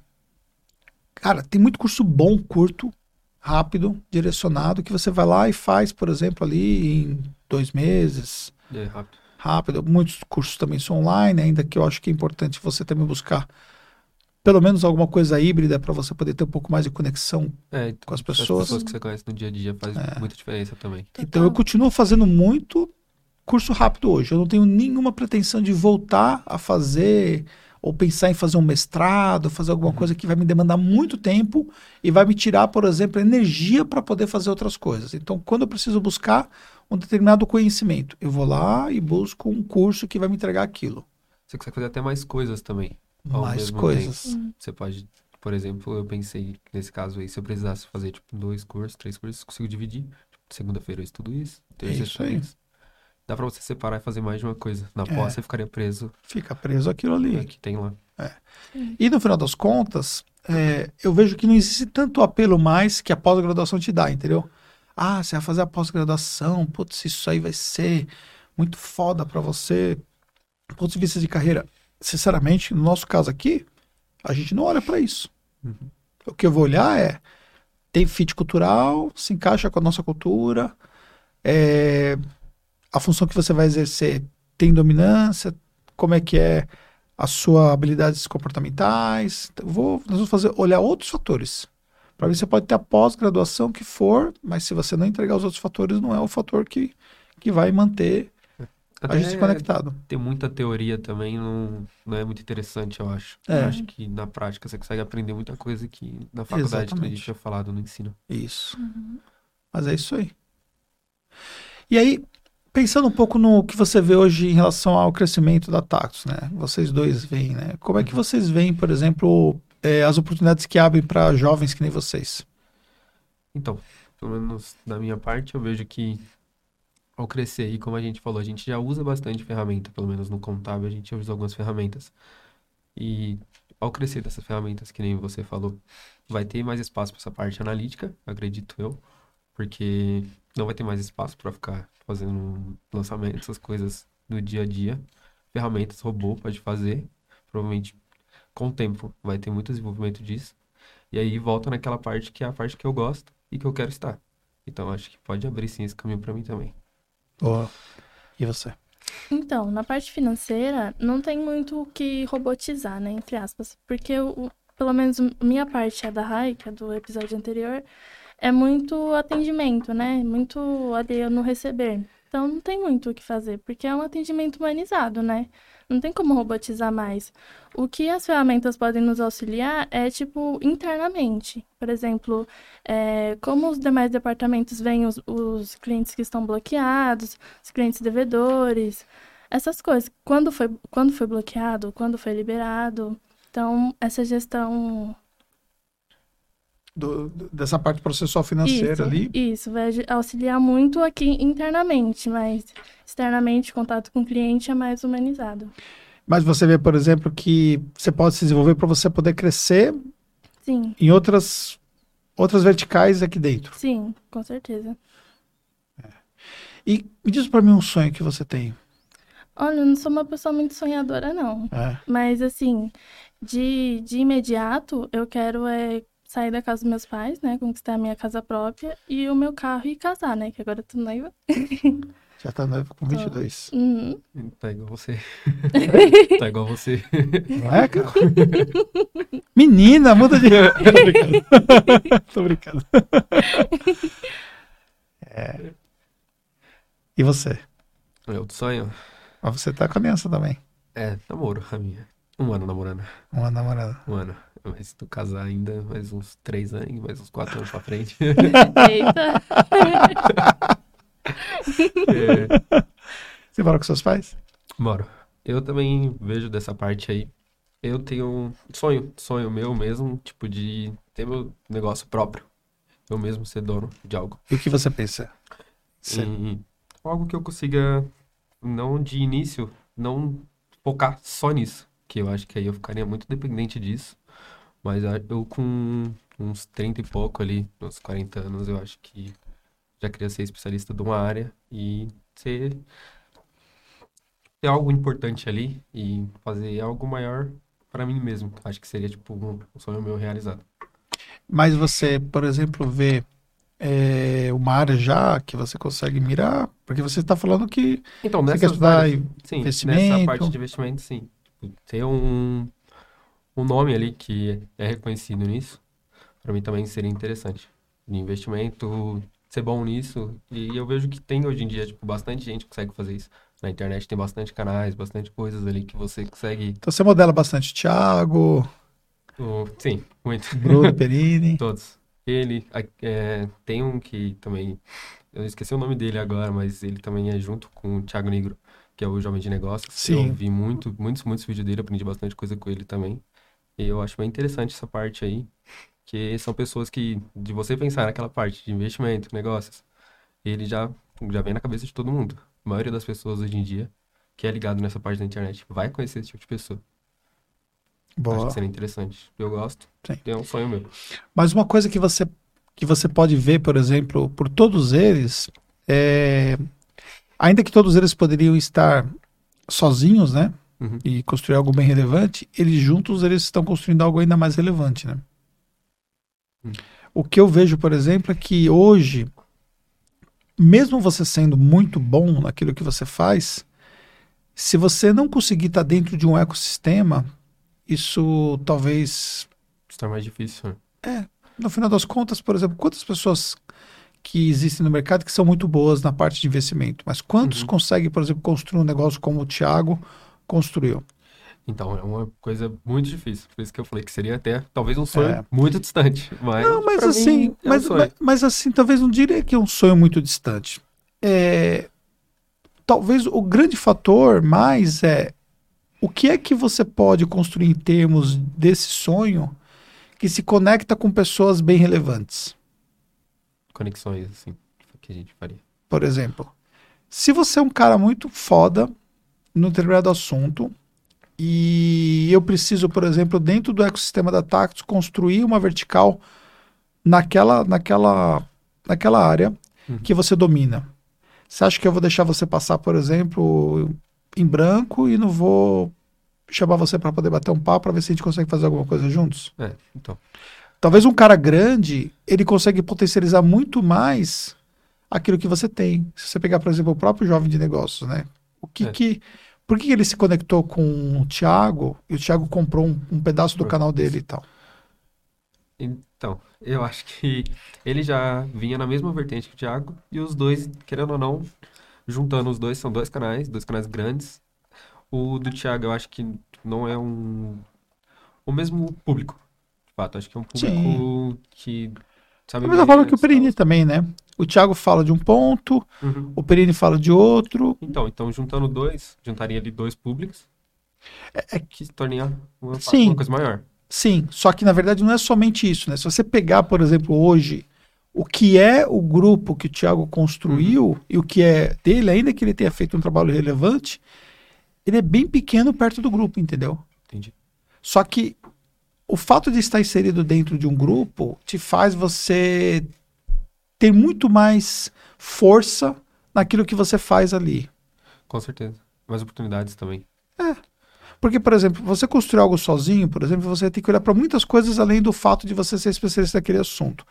Cara, tem muito curso bom, curto, rápido, direcionado, que você vai lá e faz, por exemplo, ali em dois meses, É rápido. rápido. Muitos cursos também são online, ainda que eu acho que é importante você também buscar pelo menos alguma coisa híbrida para você poder ter um pouco mais de conexão. É, então, Com as As pessoas. pessoas que você conhece no dia a dia faz muita diferença também. Então eu continuo fazendo muito curso rápido hoje. Eu não tenho nenhuma pretensão de voltar a fazer ou pensar em fazer um mestrado, fazer alguma coisa que vai me demandar muito tempo e vai me tirar, por exemplo, energia para poder fazer outras coisas. Então, quando eu preciso buscar um determinado conhecimento, eu vou lá e busco um curso que vai me entregar aquilo. Você consegue fazer até mais coisas também. ao Mais mesmo coisas. tempo. Você pode, por exemplo, eu pensei nesse caso aí, se eu precisasse fazer tipo dois cursos, três cursos, consigo dividir. Tipo, Segunda-feira eu estudo isso, terça isso aí. isso. Dá pra você separar e fazer mais de uma coisa. Na É. pós você ficaria preso Fica preso aquilo ali. no que tem lá. E no final das contas, é, eu vejo que não existe tanto apelo mais que a pós-graduação te dá, entendeu? Ah, você vai fazer a pós-graduação, putz, isso aí vai ser muito foda pra você. Do ponto de vista de carreira, sinceramente, no nosso caso aqui, a gente não olha pra isso. Uhum. O que eu vou olhar é tem fit cultural, se encaixa com a nossa cultura, é, a função que você vai exercer tem dominância, como é que é a sua habilidades comportamentais. Então, vou, nós vamos fazer olhar outros fatores. Para mim, você pode ter a pós-graduação que for, mas se você não entregar os outros fatores, não é o fator que, que vai manter a gente Até conectado. ter muita teoria também não, não é muito interessante, eu acho. É. Eu acho que na prática você consegue aprender muita coisa que na faculdade que a gente tinha falado no ensino. Isso. Mas é isso aí. E aí, pensando um pouco no que você vê hoje em relação ao crescimento da Tactus, né? Vocês dois veem, né? Como é que vocês veem, por exemplo, eh, as oportunidades que abrem para jovens que nem vocês? Então, pelo menos da minha parte, eu vejo que ao crescer aí, como a gente falou, a gente já usa bastante ferramenta, pelo menos no contábil a gente usa algumas ferramentas. E ao crescer dessas ferramentas, que nem você falou, vai ter mais espaço para essa parte analítica, acredito eu, porque não vai ter mais espaço para ficar fazendo lançamento, essas coisas do dia a dia. Ferramentas, robô pode fazer, provavelmente com o tempo vai ter muito desenvolvimento disso. E aí volta naquela parte que é a parte que eu gosto e que eu quero estar. Então acho que pode abrir sim esse caminho para mim também. Boa. E você? Então, na parte financeira, não tem muito o que robotizar, né? Entre aspas. Porque, o, pelo menos, minha parte, a da Rai, que é do episódio anterior, é muito atendimento, né? Muito ali no receber. Então, não tem muito o que fazer, porque é um atendimento humanizado, né? Não tem como robotizar mais. O que as ferramentas podem nos auxiliar é, tipo, internamente. Por exemplo, é, como os demais departamentos veem os, os clientes que estão bloqueados, os clientes devedores, essas coisas. Quando foi, quando foi bloqueado, quando foi liberado. Então, essa gestão. Do- dessa parte processual financeira isso, ali? Isso, vai auxiliar muito aqui internamente, mas externamente, o contato com o cliente é mais humanizado. Mas você vê, por exemplo, que você pode se desenvolver para você poder crescer Sim, em outras, outras verticais aqui dentro. sim, com certeza. E me diz para mim um sonho que você tem. Olha, eu não sou uma pessoa muito sonhadora, não. É. Mas, assim, de, de imediato, eu quero é, sair da casa dos meus pais, né? Conquistar a minha casa própria e o meu carro e casar, né? Que agora eu tô noiva. [laughs] Já tá noivo com 22. Uhum. Tá igual você. [laughs] Tá igual você. Não é, cara? [laughs] Menina, muda de. Tô brincando. Tô brincando. É. E você? Eu sonho. Mas você tá com a aliança também. É, namoro, a minha. Um ano namorando. Uma namorada. Um ano. [laughs] Mas se tu casar ainda, mais uns três anos, mais uns quatro anos pra frente. [laughs] Eita. É, Você mora com seus pais? Moro. Eu também vejo dessa parte aí. Eu tenho um sonho, sonho meu mesmo, tipo, de ter meu negócio próprio. Eu mesmo ser dono de algo. E o que você pensa? Você- E algo que eu consiga, não de início, não focar só nisso. Que eu acho que aí eu ficaria muito dependente disso. Mas a- eu com uns 30 e pouco ali, uns 40 anos, eu acho que já queria ser especialista de uma área e ser ter algo importante ali e fazer algo maior para mim mesmo. Acho que seria tipo um sonho meu realizado. Mas você, por exemplo, vê é, uma área já que você consegue mirar? Porque você está falando que Então, você quer estudar áreas- Sim, investimento. nessa parte de investimento, sim. Tipo, Ter um, um nome ali que é reconhecido nisso, para mim também seria interessante. De investimento, ser bom nisso. E eu vejo que tem hoje em dia, tipo, bastante gente que consegue fazer isso. Na internet tem bastante canais, bastante coisas ali que você consegue. Então você modela bastante Thiago, oh, sim, muito. Bruno [laughs] Perini. Todos. Ele é, tem um que também. Eu esqueci o nome dele agora, mas ele também é junto com o Thiago Negro, que é o Jovem de Negócios. Sim. Eu vi muito, muitos, muitos vídeos dele, aprendi bastante coisa com ele também. E eu acho bem interessante essa parte aí, que são pessoas que, de você pensar naquela parte de investimento, negócios, ele já, já vem na cabeça de todo mundo. A maioria das pessoas hoje em dia, que é ligado nessa parte da internet, vai conhecer esse tipo de pessoa. Acho Boa. que seria interessante. Eu gosto. Sim. É um sonho meu. Mas uma coisa que você que você pode ver, por exemplo, por todos eles, é, ainda que todos eles poderiam estar sozinhos, né? Uhum. E construir algo bem relevante, eles juntos eles estão construindo algo ainda mais relevante, né? Hum. O que eu vejo, por exemplo, é que hoje, mesmo você sendo muito bom naquilo que você faz, se você não conseguir estar dentro de um ecossistema, isso talvez torna mais difícil. né? no final das contas, por exemplo, quantas pessoas que existem no mercado que são muito boas na parte de investimento, mas quantos Uhum. conseguem, por exemplo, construir um negócio como o Thiago construiu? Então, é uma coisa muito difícil. Por isso que eu falei que seria até talvez um sonho É. muito distante. Mas, Não, mas assim, mim, é um mas, sonho. mas, mas assim, talvez não diria que é um sonho muito distante. É, talvez o grande fator mais é o que é que você pode construir em termos desse sonho que se conecta com pessoas bem relevantes. Conexões, assim, que a gente faria. Por exemplo, se você é um cara muito foda no determinado assunto e eu preciso, por exemplo, dentro do ecossistema da Tactus, construir uma vertical naquela, naquela, naquela área Uhum. que você domina. Você acha que eu vou deixar você passar, por exemplo, em branco e não vou chamar você para poder bater um papo para ver se a gente consegue fazer alguma coisa juntos? É, então. Talvez um cara grande, ele consegue potencializar muito mais aquilo que você tem. Se você pegar, por exemplo, o próprio jovem de negócios, né? O que É. que... Por que ele se conectou com o Thiago e o Thiago comprou um, um pedaço do canal dele e tal? Então, eu acho que ele já vinha na mesma vertente que o Thiago, e os dois, querendo ou não, juntando os dois, são dois canais, dois canais grandes. O do Thiago, eu acho que não é um o mesmo público. De fato, acho que é um público que sabe Da mesma forma que o Perini também, né? O Thiago fala de um ponto, Uhum. o Perini fala de outro. Então, então juntando dois, juntaria ali dois públicos, É- que se tornaria uma, Sim. uma coisa maior. Sim, só que na verdade não é somente isso, né? Se você pegar, por exemplo, hoje, o que é o grupo que o Thiago construiu e o que é dele, ainda que ele tenha feito um trabalho relevante, ele é bem pequeno perto do grupo, entendeu? Entendi. Só que o fato de estar inserido dentro de um grupo te faz você ter muito mais força naquilo que você faz ali. Com certeza. Mais oportunidades também. Porque, por exemplo, você construir algo sozinho, por exemplo, você tem que olhar para muitas coisas além do fato de você ser especialista naquele assunto.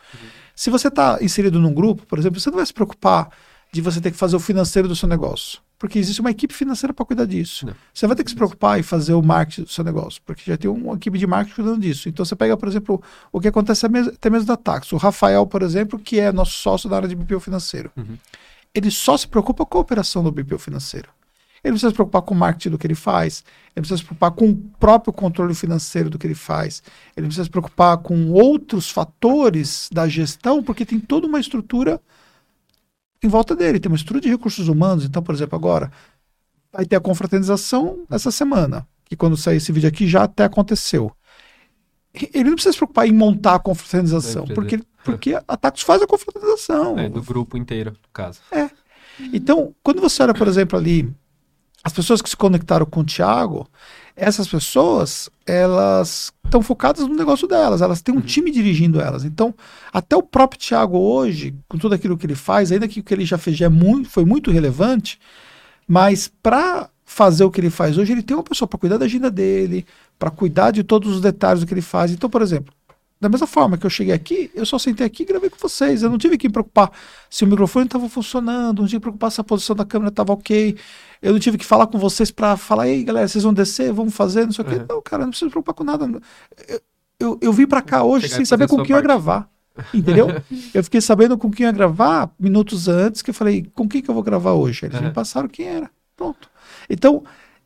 Se você está inserido num grupo, por exemplo, você não vai se preocupar de você ter que fazer o financeiro do seu negócio. Porque existe uma equipe financeira para cuidar disso. Não. Você vai ter que se preocupar em fazer o marketing do seu negócio, porque já tem uma equipe de marketing cuidando disso. Então você pega, por exemplo, o que acontece até mesmo- até mesmo da Tax. O Rafael, por exemplo, que é nosso sócio da área de BPO financeiro. Uhum. Ele só se preocupa com a operação do BPO financeiro. Ele precisa se preocupar com o marketing do que ele faz, ele precisa se preocupar com o próprio controle financeiro do que ele faz, ele precisa se preocupar com outros fatores da gestão, porque tem toda uma estrutura em volta dele, tem uma estrutura de recursos humanos. Então, por exemplo, agora vai ter a confraternização essa semana, que quando sair esse vídeo aqui já até aconteceu. Ele não precisa se preocupar em montar a confraternização, porque, porque a Tactus faz a confraternização. É, do grupo inteiro, no caso. Então, quando você olha, por exemplo, ali, as pessoas que se conectaram com o Thiago, essas pessoas, elas estão focadas no negócio delas, elas têm um time dirigindo elas. Então, até o próprio Thiago hoje, com tudo aquilo que ele faz, ainda que o que ele já fez já é muito, foi muito relevante, mas para fazer o que ele faz hoje, ele tem uma pessoa para cuidar da agenda dele, para cuidar de todos os detalhes do que ele faz. Então, por exemplo, da mesma forma que eu cheguei aqui, eu só sentei aqui e gravei com vocês. Eu não tive que me preocupar se o microfone estava funcionando, não tive que me preocupar se a posição da câmera estava ok. Eu não tive que falar com vocês para falar, ei, galera, vocês vão descer, vamos fazer, não sei o quê. Uhum. Não, cara, não preciso me preocupar com nada. Eu, eu, eu vim para cá hoje Chegar sem saber com quem eu ia parte. gravar. Entendeu? eu fiquei sabendo com quem eu ia gravar minutos antes, que eu falei, com quem que eu vou gravar hoje? Eles me Uhum. passaram quem era. Pronto. Então,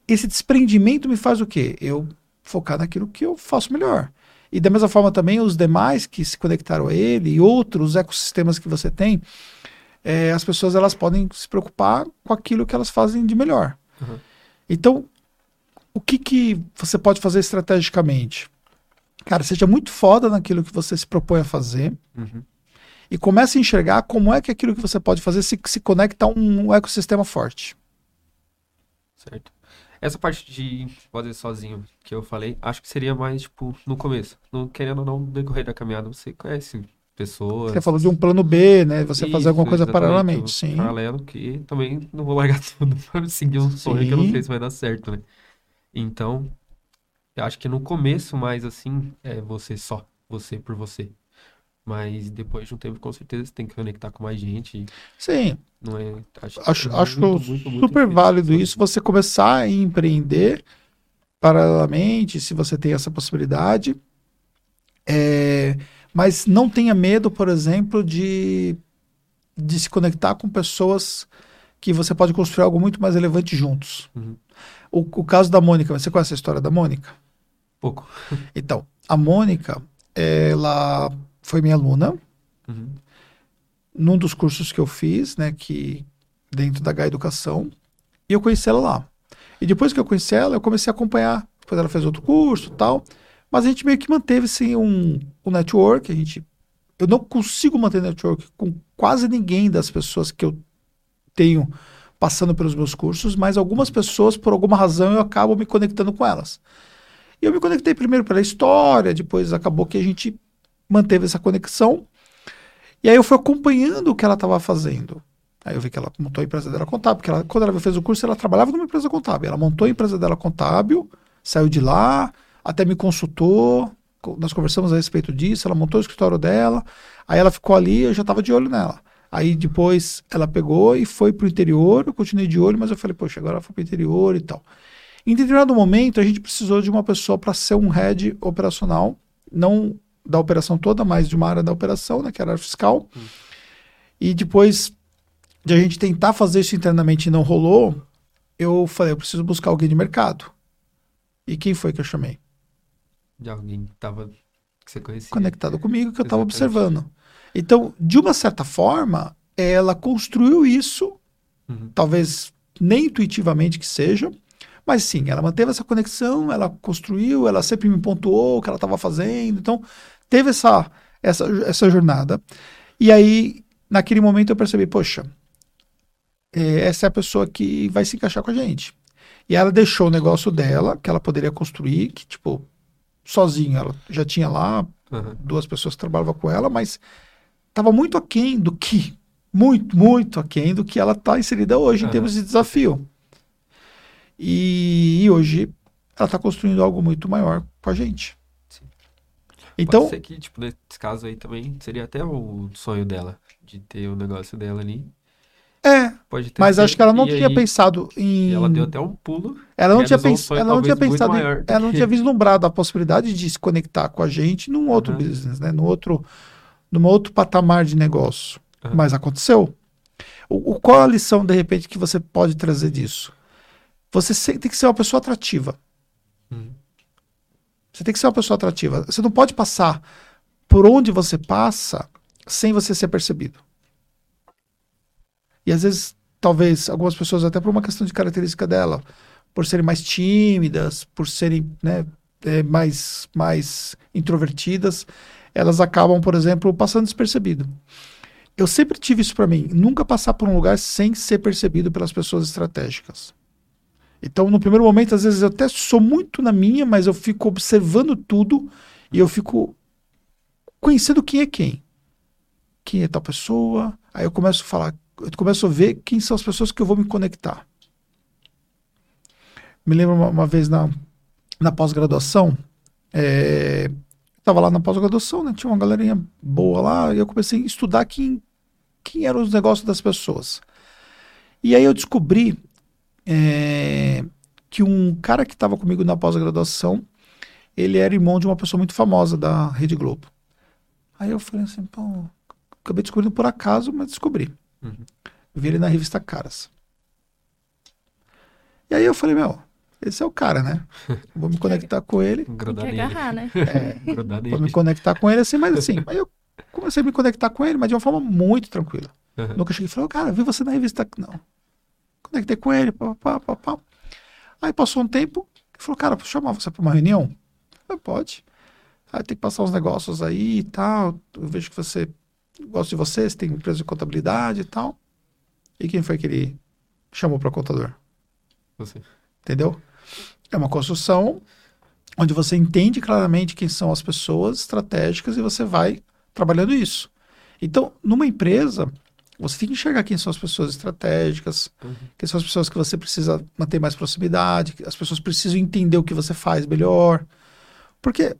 esse desprendimento me faz o quê? Eu focar naquilo que eu faço melhor. E da mesma forma também os demais que se conectaram a ele e outros ecossistemas que você tem, é, as pessoas elas podem se preocupar com aquilo que elas fazem de melhor. Uhum. Então, o que, que você pode fazer estrategicamente? Cara, seja muito foda naquilo que você se propõe a fazer Uhum. e comece a enxergar como é que aquilo que você pode fazer se, se conecta a um ecossistema forte. Certo. Essa parte de fazer sozinho que eu falei, acho que seria mais, tipo, no começo. Não, querendo ou não, no decorrer da caminhada, você conhece pessoas. Você falou de um plano B, né? Você Isso, fazer alguma coisa paralelamente, sim. Paralelo que também não vou largar [laughs] tudo pra seguir um sonho que eu não sei se vai dar certo, né? Então, eu acho que no começo mais assim, é você só, você por você. Mas depois de um tempo, com certeza, você tem que conectar com mais gente. Sim, Não é. Acho, acho, é acho muito, muito, muito super válido isso, você começar a empreender paralelamente, se você tem essa possibilidade. É, mas não tenha medo, por exemplo, de, de se conectar com pessoas que você pode construir algo muito mais relevante juntos. Uhum. O, o caso da Mônica, você conhece a história da Mônica? Pouco. Então, a Mônica, ela foi minha aluna Uhum. Num dos cursos que eu fiz, né, que dentro da H Educação, e eu conheci ela lá. E depois que eu conheci ela, eu comecei a acompanhar. Depois ela fez outro curso, tal. Mas a gente meio que manteve assim um, um network. A gente, eu não consigo manter network com quase ninguém das pessoas que eu tenho passando pelos meus cursos, mas algumas pessoas, por alguma razão, eu acabo me conectando com elas. E eu me conectei primeiro pela história, depois acabou que a gente manteve essa conexão. E aí eu fui acompanhando o que ela estava fazendo. Aí eu vi que ela montou a empresa dela contábil, porque ela, quando ela fez o curso, ela trabalhava numa empresa contábil. Ela montou a empresa dela contábil, saiu de lá, até me consultou, co- nós conversamos a respeito disso, ela montou o escritório dela, aí ela ficou ali, eu já estava de olho nela. Aí depois ela pegou e foi pro interior, eu continuei de olho, mas eu falei, poxa, agora ela foi pro interior e tal. Em determinado momento, a gente precisou de uma pessoa para ser um head operacional, não da operação toda, mas de uma área da operação, né, que era a área fiscal. E depois de a gente tentar fazer isso internamente e não rolou, eu falei, eu preciso buscar alguém de mercado. E quem foi que eu chamei? De alguém que tava. Que você conhecia. Conectado comigo, que eu estava observando. Então, de uma certa forma, ela construiu isso, Uhum. talvez nem intuitivamente que seja, mas sim, ela manteve essa conexão, ela construiu, ela sempre me pontuou o que ela estava fazendo, então teve essa, essa, essa jornada. E aí, naquele momento, eu percebi, poxa, eh, essa é a pessoa que vai se encaixar com a gente. E ela deixou o negócio dela, que ela poderia construir, que, tipo, sozinha, ela já tinha lá Aham. duas pessoas que trabalhavam com ela, mas estava muito aquém do que, muito, muito aquém do que ela está inserida hoje em Aham. termos de desafio. E, e hoje ela está construindo algo muito maior com a gente. Sim. Então, Pode ser que, tipo, nesse caso aí também seria até o sonho dela, de ter o negócio dela ali. é, Pode ter mas acho que ela não tinha aí pensado em. Ela deu até um pulo. Ela não tinha, um pens... ela não tinha pensado, em- ela não tinha [laughs] vislumbrado a possibilidade de se conectar com a gente num outro Aham. business, né? Num outro, num outro patamar de negócio. Aham. Mas aconteceu. O, o- qual a lição, de repente, que você pode trazer disso? Você tem que ser uma pessoa atrativa. Uhum. Você tem que ser uma pessoa atrativa. Você não pode passar por onde você passa sem você ser percebido. E às vezes, talvez, algumas pessoas, até por uma questão de característica dela, por serem mais tímidas, por serem né, é, mais, mais introvertidas, elas acabam, por exemplo, passando despercebido. Eu sempre tive isso para mim, nunca passar por um lugar sem ser percebido pelas pessoas estratégicas. Então, no primeiro momento, às vezes eu até sou muito na minha, mas eu fico observando tudo e eu fico conhecendo quem é quem. Quem é tal pessoa. Aí eu começo a falar, eu começo a ver quem são as pessoas que eu vou me conectar. Me lembro uma, uma vez na, na pós-graduação, é, estava lá na pós-graduação, né, tinha uma galerinha boa lá, e eu comecei a estudar quem, quem eram os negócios das pessoas. E aí eu descobri é, que um cara que estava comigo na pós-graduação, ele era irmão de uma pessoa muito famosa da Rede Globo. Aí eu falei assim, pô, acabei descobrindo por acaso, mas descobri. Uhum. Vi ele na revista Caras. E aí eu falei, meu, esse é o cara, né? [laughs] Vou me conectar com ele. Tem Grudar nele. agarrar, né? [laughs] Grudar Vou me conectar com ele assim, mas assim, [laughs] aí eu comecei a me conectar com ele, mas de uma forma muito tranquila. Aham. Nunca cheguei e falei, cara, vi você na revista. Não. Conectei com ele, pá, pá, pá, pá. Aí passou um tempo, ele falou, cara, posso chamar você para uma reunião? Eu falei, pode. Aí tem que passar uns negócios aí e tal. Eu vejo que você gosta de você, você tem empresa de contabilidade e tal. E quem foi que ele chamou para contador? Você. Entendeu? É uma construção onde você entende claramente quem são as pessoas estratégicas e você vai trabalhando isso. Então, numa empresa, você tem que enxergar quem são as pessoas estratégicas, Uhum. quem são as pessoas que você precisa manter mais proximidade, as pessoas precisam entender o que você faz melhor. Porque,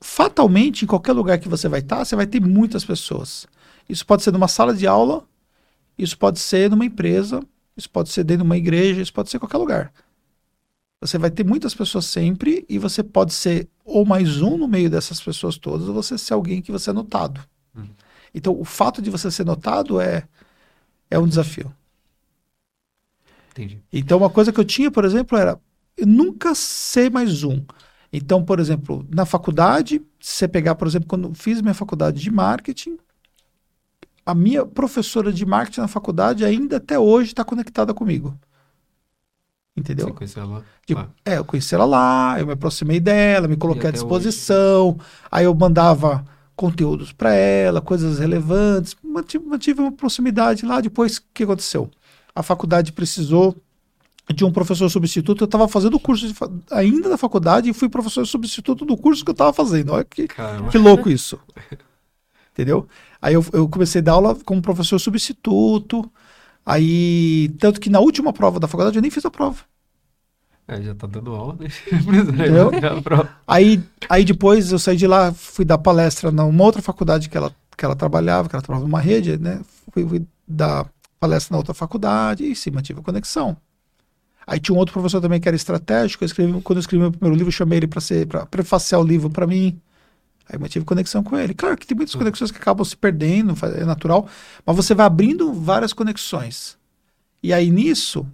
fatalmente, em qualquer lugar que você vai estar, você vai ter muitas pessoas. Isso pode ser numa sala de aula, isso pode ser numa empresa, isso pode ser dentro de uma igreja, isso pode ser em qualquer lugar. Você vai ter muitas pessoas sempre e você pode ser ou mais um no meio dessas pessoas todas, ou você ser alguém que você é notado. Uhum. Então, o fato de você ser notado é, é um desafio. Entendi. Então, uma coisa que eu tinha, por exemplo, era eu nunca ser mais um. Então, por exemplo, na faculdade, se você pegar, por exemplo, quando eu fiz minha faculdade de marketing, a minha professora de marketing na faculdade ainda até hoje está conectada comigo. Entendeu? Você conheceu ela? Tipo, lá? É, eu conheci ela lá, eu me aproximei dela, me coloquei à disposição, aí eu mandava conteúdos para ela, coisas relevantes, mantive, mantive uma proximidade lá. Depois, o que aconteceu? A faculdade precisou de um professor substituto. Eu estava fazendo o curso fa- ainda da faculdade e fui professor substituto do curso que eu estava fazendo. Olha que, Caramba. que louco isso. [laughs] Entendeu? Aí eu, eu comecei a dar aula como professor substituto. Aí, tanto que na última prova da faculdade eu nem fiz a prova. É, já tá dando aula, né? [laughs] Entendeu? Aí, aí depois eu saí de lá, fui dar palestra numa outra faculdade que ela, que ela trabalhava, que ela trabalhava numa rede, né? Fui, fui dar palestra na outra faculdade e sim, mantive a conexão. Aí tinha um outro professor também que era estratégico. Eu escrevi, quando eu escrevi meu primeiro livro, eu chamei ele para ser para prefaciar o livro para mim. Aí mantive conexão com ele. Claro que tem muitas conexões que acabam se perdendo, é natural, mas você vai abrindo várias conexões. E aí nisso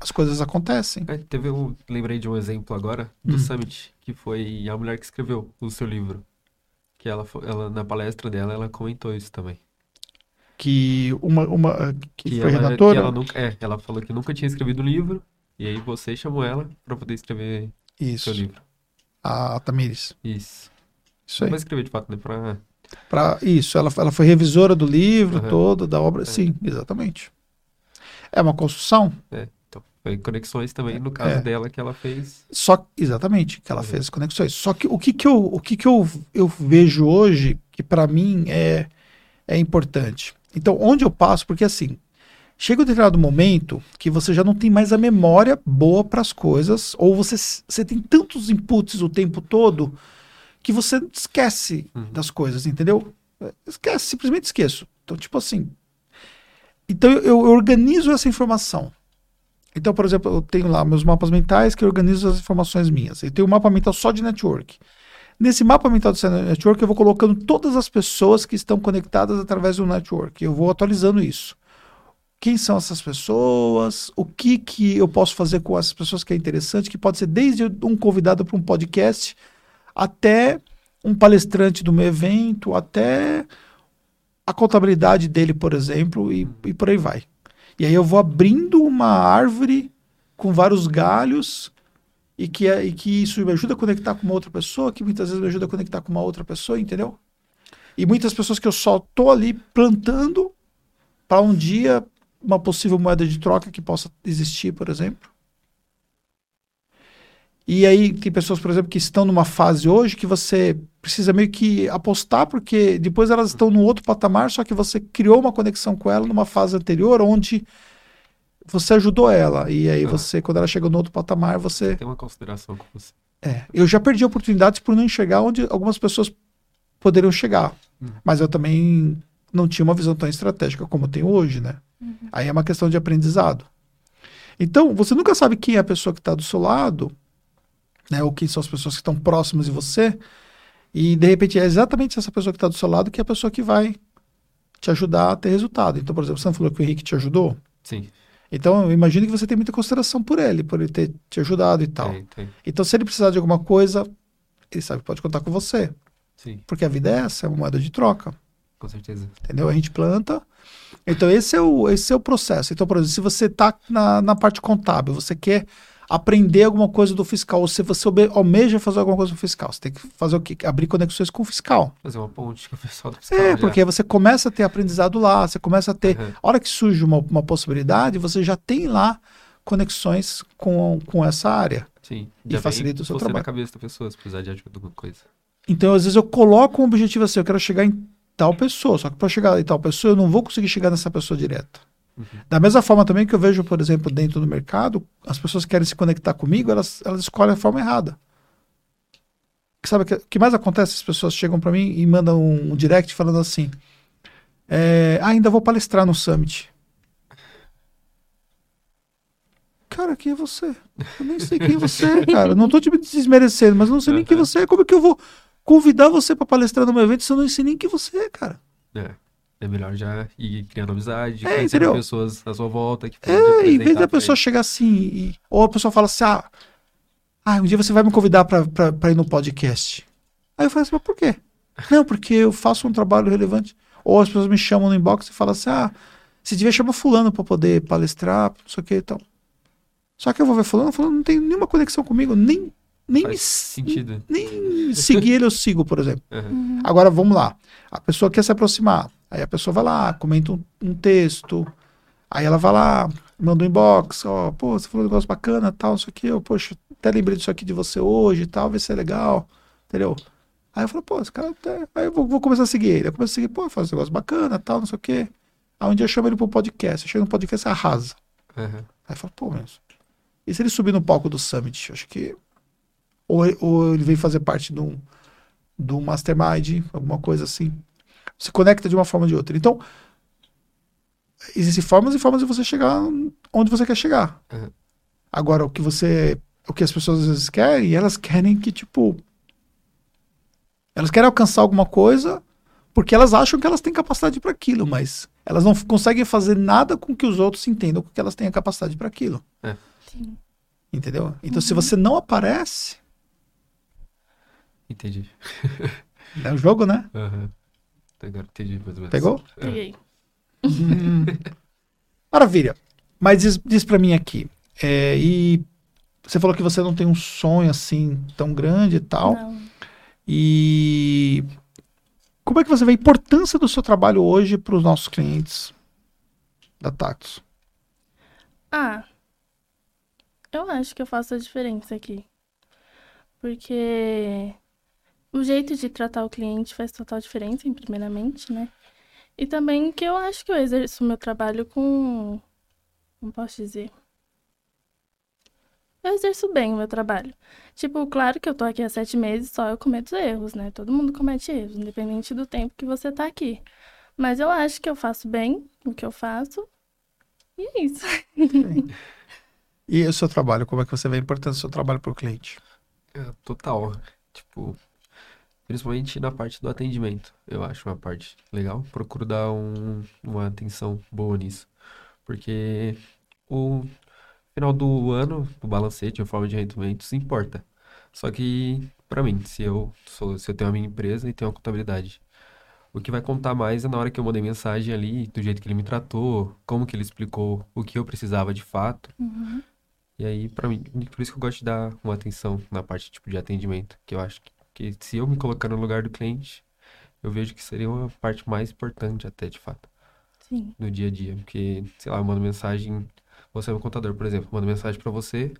as coisas acontecem. É, teve um, lembrei de um exemplo agora do Hum. Summit, que foi a mulher que escreveu o seu livro. Que ela, ela na palestra dela, ela comentou isso também. Que uma, uma que, Que foi ela, redatora. que ela nunca, é, ela falou que nunca tinha escrevido um livro, e aí você chamou ela pra poder escrever Isso. seu livro. A Tamires. Isso. Isso aí. Não vai escrever de fato, né? Pra... Pra, isso, ela, ela foi revisora do livro Aham. todo, da obra. É. Sim, exatamente. É uma construção, É, foi conexões também no caso É. dela que ela fez. só exatamente, que ela Uhum. fez conexões. Só que o que, que, eu, o que, que eu, eu vejo hoje, que para mim é, é importante. Então, onde eu passo, porque assim, chega um determinado momento que você já não tem mais a memória boa para as coisas, ou você, você tem tantos inputs o tempo todo que você esquece Uhum. das coisas, entendeu? Esquece, simplesmente esqueço. Então, tipo assim. Então, eu, eu organizo essa informação. Então, por exemplo, eu tenho lá meus mapas mentais que eu organizo as informações minhas. Eu tenho um mapa mental só de network. Nesse mapa mental de network, eu vou colocando todas as pessoas que estão conectadas através do network. Eu vou atualizando isso. Quem são essas pessoas? O que, que eu posso fazer com essas pessoas que é interessante? Que pode ser desde um convidado para um podcast até um palestrante do meu evento, até a contabilidade dele, por exemplo, e, e por aí vai. E aí eu vou abrindo uma árvore com vários galhos e que, é, e que isso me ajuda a conectar com uma outra pessoa, que muitas vezes me ajuda a conectar com uma outra pessoa, entendeu? E muitas pessoas que eu só tô ali plantando para um dia uma possível moeda de troca que possa existir, por exemplo. E aí tem pessoas, por exemplo, que estão numa fase hoje que você precisa meio que apostar, porque depois elas estão num outro patamar, só que você criou uma conexão com ela numa fase anterior, onde você ajudou ela. E aí Ah. você, quando ela chegou no outro patamar, você. Tem uma consideração com você. É, eu já perdi oportunidades por não enxergar onde algumas pessoas poderiam chegar. Uhum. Mas eu também não tinha uma visão tão estratégica como eu tenho hoje, né? Aí é uma questão de aprendizado. Então, você nunca sabe quem é a pessoa que está do seu lado, né? Ou quem são as pessoas que estão próximas de você. E de repente é exatamente essa pessoa que está do seu lado que é a pessoa que vai te ajudar a ter resultado. Então, por exemplo, você não falou que o Henrique te ajudou? Sim, Então, eu imagino que você tem muita consideração por ele, por ele ter te ajudado e tal. tem, tem. Então, se ele precisar de alguma coisa, ele sabe que pode contar com você. Sim, Porque a vida é essa, é uma moeda de troca. com certeza. Entendeu? A gente planta. Então, esse é o, esse é o processo. Então, por exemplo, se você está na, na parte contábil, você quer aprender alguma coisa do fiscal, ou se você alme- almeja fazer alguma coisa do fiscal, você tem que fazer o quê? Abrir conexões com o fiscal. Fazer uma ponte com o pessoal do fiscal É, já. porque você começa a ter aprendizado lá, você começa a ter. Aham. A hora que surge uma, uma possibilidade, você já tem lá conexões com, com essa área. Sim, e facilita o seu você trabalho. na cabeça da pessoa, se precisar de ajuda alguma coisa. Então, às vezes, eu coloco um objetivo assim, eu quero chegar em tal pessoa. Só que para chegar em tal pessoa, eu não vou conseguir chegar nessa pessoa direto. Da mesma forma também que eu vejo, por exemplo, dentro do mercado, as pessoas que querem se conectar comigo, elas, elas escolhem a forma errada. Sabe o que, que mais acontece? As pessoas chegam para mim e mandam um, um direct falando assim: é, ah, ainda vou palestrar no Summit. Cara, quem é você? Eu nem sei quem você é, cara. Não tô te desmerecendo, mas eu não sei nem quem você é. Como é que eu vou convidar você para palestrar no meu evento se eu não sei nem quem você é, cara? É. É melhor já ir criando amizade, É, conhecendo pessoas à sua volta. Que É, em vez da pessoa chegar assim, e- ou a pessoa fala assim, ah, ah, um dia você vai me convidar pra ir no podcast. Aí eu falo assim, mas por quê? Não, porque eu faço um trabalho relevante. Ou as pessoas me chamam no inbox e falam assim, ah, você devia chamar fulano pra poder palestrar, não sei o que e tal. Só que eu vou ver fulano, fulano não tem nenhuma conexão comigo, nem, nem, Faz me, sentido. nem seguir ele eu sigo, por exemplo. [laughs] Aham. Agora vamos lá. A pessoa quer se aproximar. Aí a pessoa vai lá, comenta um, um texto. Aí ela vai lá, manda um inbox, ó, pô, você falou um negócio bacana, tal, isso aqui, eu, poxa, até lembrei disso aqui de você hoje tal, vai ser legal, entendeu? Aí eu falo, pô, esse cara até... Aí eu vou, vou começar a seguir ele. Eu começo a seguir, pô, faz um negócio bacana, tal, não sei o quê. Aí um dia eu chamo ele pro podcast. Eu chego no podcast e arrasa. Aham. Aí eu falo, pô, mas... E se ele subir no palco do Summit? Acho que... Ou, ou ele vem fazer parte de um, de um mastermind, alguma coisa assim. Se conecta de uma forma ou de outra. Então, existem formas e formas de você chegar onde você quer chegar. Uhum. Agora, o que você... O que as pessoas às vezes querem, elas querem que, tipo... Elas querem alcançar alguma coisa porque elas acham que elas têm capacidade para aquilo, mas elas não conseguem fazer nada com que os outros entendam que elas têm a capacidade para aquilo. Sim. Entendeu? Então, se você não aparece, Entendi. [laughs] é o jogo, né? Aham. Entendi mais ou menos. Pegou? É. Peguei. Hum. [laughs] Maravilha. Mas diz, diz para mim aqui. é, e você falou que você não tem um sonho assim tão grande e tal. Não. E como é que você vê a importância do seu trabalho hoje para os nossos clientes da Tactus? Ah, eu acho que eu faço a diferença aqui. Porque o jeito de tratar o cliente faz total diferença, em primeiramente, né? E também que eu acho que eu exerço o meu trabalho com. Como posso dizer? Eu exerço bem o meu trabalho. Tipo, claro que eu tô aqui há sete meses, só eu cometo erros, né? Todo mundo comete erros, independente do tempo que você tá aqui. Mas eu acho que eu faço bem o que eu faço. E é isso. E o seu trabalho, como é que você vê a importância do seu trabalho para o cliente? É, total. Tipo, principalmente na parte do atendimento. Eu acho uma parte legal. Procuro dar um- uma atenção boa nisso. Porque o final do ano, o balancete, a forma de rendimentos importa. Só que, pra mim, se eu sou, se eu tenho a minha empresa e tenho a contabilidade, o que vai contar mais é na hora que eu mandei mensagem ali, do jeito que ele me tratou, como que ele explicou o que eu precisava de fato. Uhum. E aí, pra mim, por isso que eu gosto de dar uma atenção na parte, tipo, de atendimento, que eu acho que, que se eu me colocar no lugar do cliente, eu vejo que seria uma parte mais importante até, de fato, Sim. no dia a dia. Porque, sei lá, eu mando mensagem, você é um contador, por exemplo, eu mando mensagem pra você,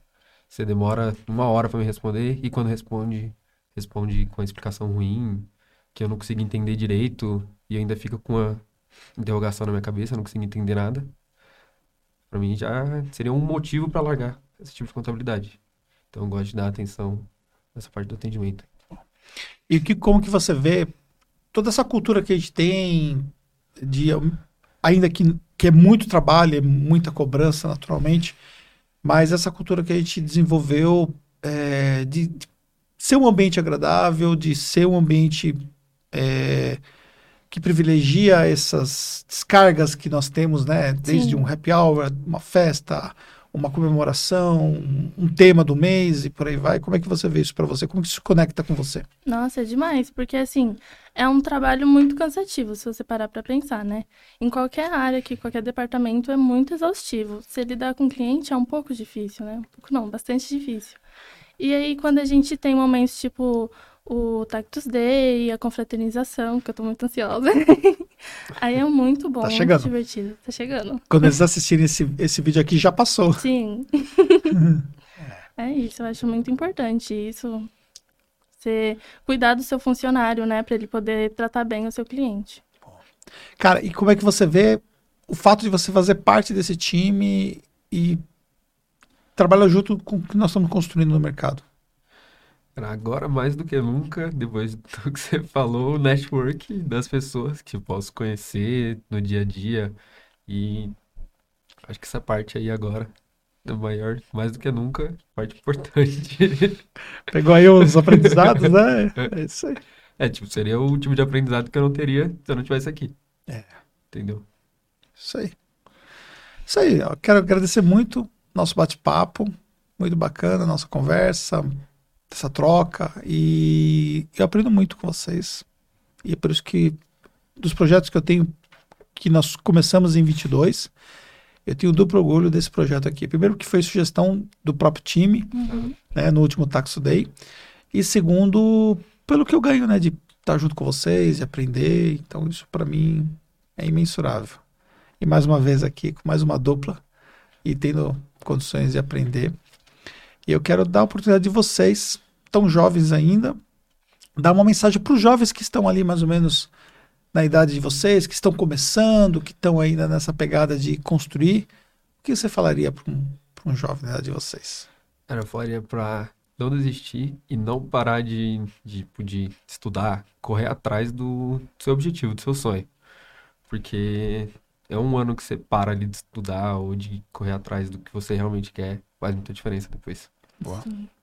você demora uma hora pra me responder, e quando responde, responde com uma explicação ruim, que eu não consigo entender direito, e ainda fica com uma interrogação na minha cabeça, eu não consigo entender nada. Pra mim já seria um motivo pra largar esse tipo de contabilidade. Então eu gosto de dar atenção nessa parte do atendimento. E que, como que você vê toda essa cultura que a gente tem, de, ainda que, que é muito trabalho, é muita cobrança naturalmente, mas essa cultura que a gente desenvolveu é, de, de ser um ambiente agradável, de ser um ambiente é, que privilegia essas descargas que nós temos, né? Desde Sim. um happy hour, uma festa, uma comemoração, um, tema do mês e por aí vai. Como é que você vê isso para você? Como que isso se conecta com você? Nossa, é demais, porque assim, é um trabalho muito cansativo, se você parar pra pensar, né? Em qualquer área aqui, qualquer departamento é muito exaustivo. Se lidar com cliente é um pouco difícil, né? Um pouco não, bastante difícil. E aí, quando a gente tem momentos tipo o Tactus Day, a confraternização, que eu tô muito ansiosa, [laughs] aí é muito bom, Tá muito chegando. divertido. Tá chegando. Quando eles assistirem esse, esse vídeo aqui, já passou. Sim. [laughs] é isso, eu acho muito importante isso. Você cuidar do seu funcionário, né, para ele poder tratar bem o seu cliente. Cara, e como é que você vê o fato de você fazer parte desse time e trabalhar junto com o que nós estamos construindo no mercado? Agora, mais do que nunca, depois [laughs] do que você falou, o network das pessoas que eu posso conhecer no dia a dia. E acho que essa parte aí agora é maior, mais do que nunca, parte [laughs] importante. Pegou aí os aprendizados, né? [laughs] É isso aí. É, tipo, seria o tipo de aprendizado que eu não teria se eu não estivesse aqui. É. Entendeu? Isso aí. Isso aí. Eu quero agradecer muito nosso bate-papo. Muito bacana a nossa conversa, essa troca. E eu aprendo muito com vocês. E é por isso que, dos projetos que eu tenho, que nós começamos em 22, eu tenho duplo orgulho desse projeto aqui. Primeiro, que foi sugestão do próprio time, Uhum. né, no último Taxo Day. E segundo, pelo que eu ganho, né, de estar junto com vocês, de aprender. Então, isso para mim é imensurável. E mais uma vez aqui, com mais uma dupla e tendo condições de aprender. E eu quero dar a oportunidade de vocês, tão jovens ainda, dar uma mensagem para os jovens que estão ali mais ou menos na idade de vocês, que estão começando, que estão ainda nessa pegada de construir. O que você falaria para um, pra um jovem na idade de vocês? Cara, eu falaria pra não desistir e não parar de, de, tipo, de estudar, correr atrás do seu objetivo, do seu sonho. Porque é um ano que você para ali de estudar ou de correr atrás do que você realmente quer, faz muita diferença depois. Boa. O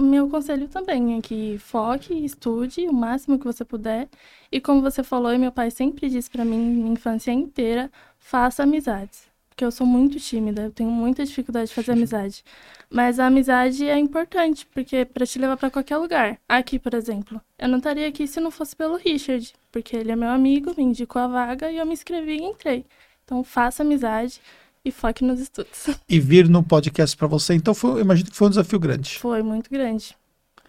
Meu conselho também é que foque, estude o máximo que você puder. E como você falou, e meu pai sempre disse pra mim, minha infância inteira, faça amizades. Porque eu sou muito tímida, eu tenho muita dificuldade de fazer amizade. Mas a amizade é importante, porque para te levar pra qualquer lugar. Aqui, por exemplo, eu não estaria aqui se não fosse pelo Richard, porque ele é meu amigo, me indicou a vaga e eu me inscrevi e entrei. Então faça amizade e foque nos estudos. [laughs] E vir no podcast para você, então foi, eu imagino que foi um desafio grande. Foi muito grande.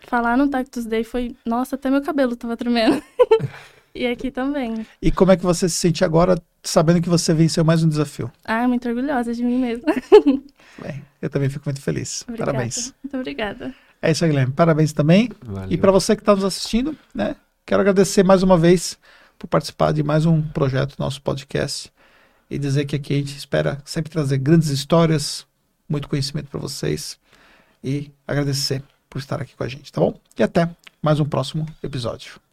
Falar no Tactus Day foi. Nossa, até meu cabelo tava tremendo. [laughs] e aqui também. E como é que você se sente agora, sabendo que você venceu mais um desafio? Ah, muito orgulhosa de mim mesma. [laughs] Bem, eu também fico muito feliz. Obrigada. Parabéns. Muito obrigada. É isso aí, Guilherme. Parabéns também. Valeu. E para você que está nos assistindo, né? Quero agradecer mais uma vez por participar de mais um projeto do nosso podcast e dizer que aqui a gente espera sempre trazer grandes histórias, muito conhecimento para vocês e agradecer por estar aqui com a gente, tá bom? E até mais um próximo episódio.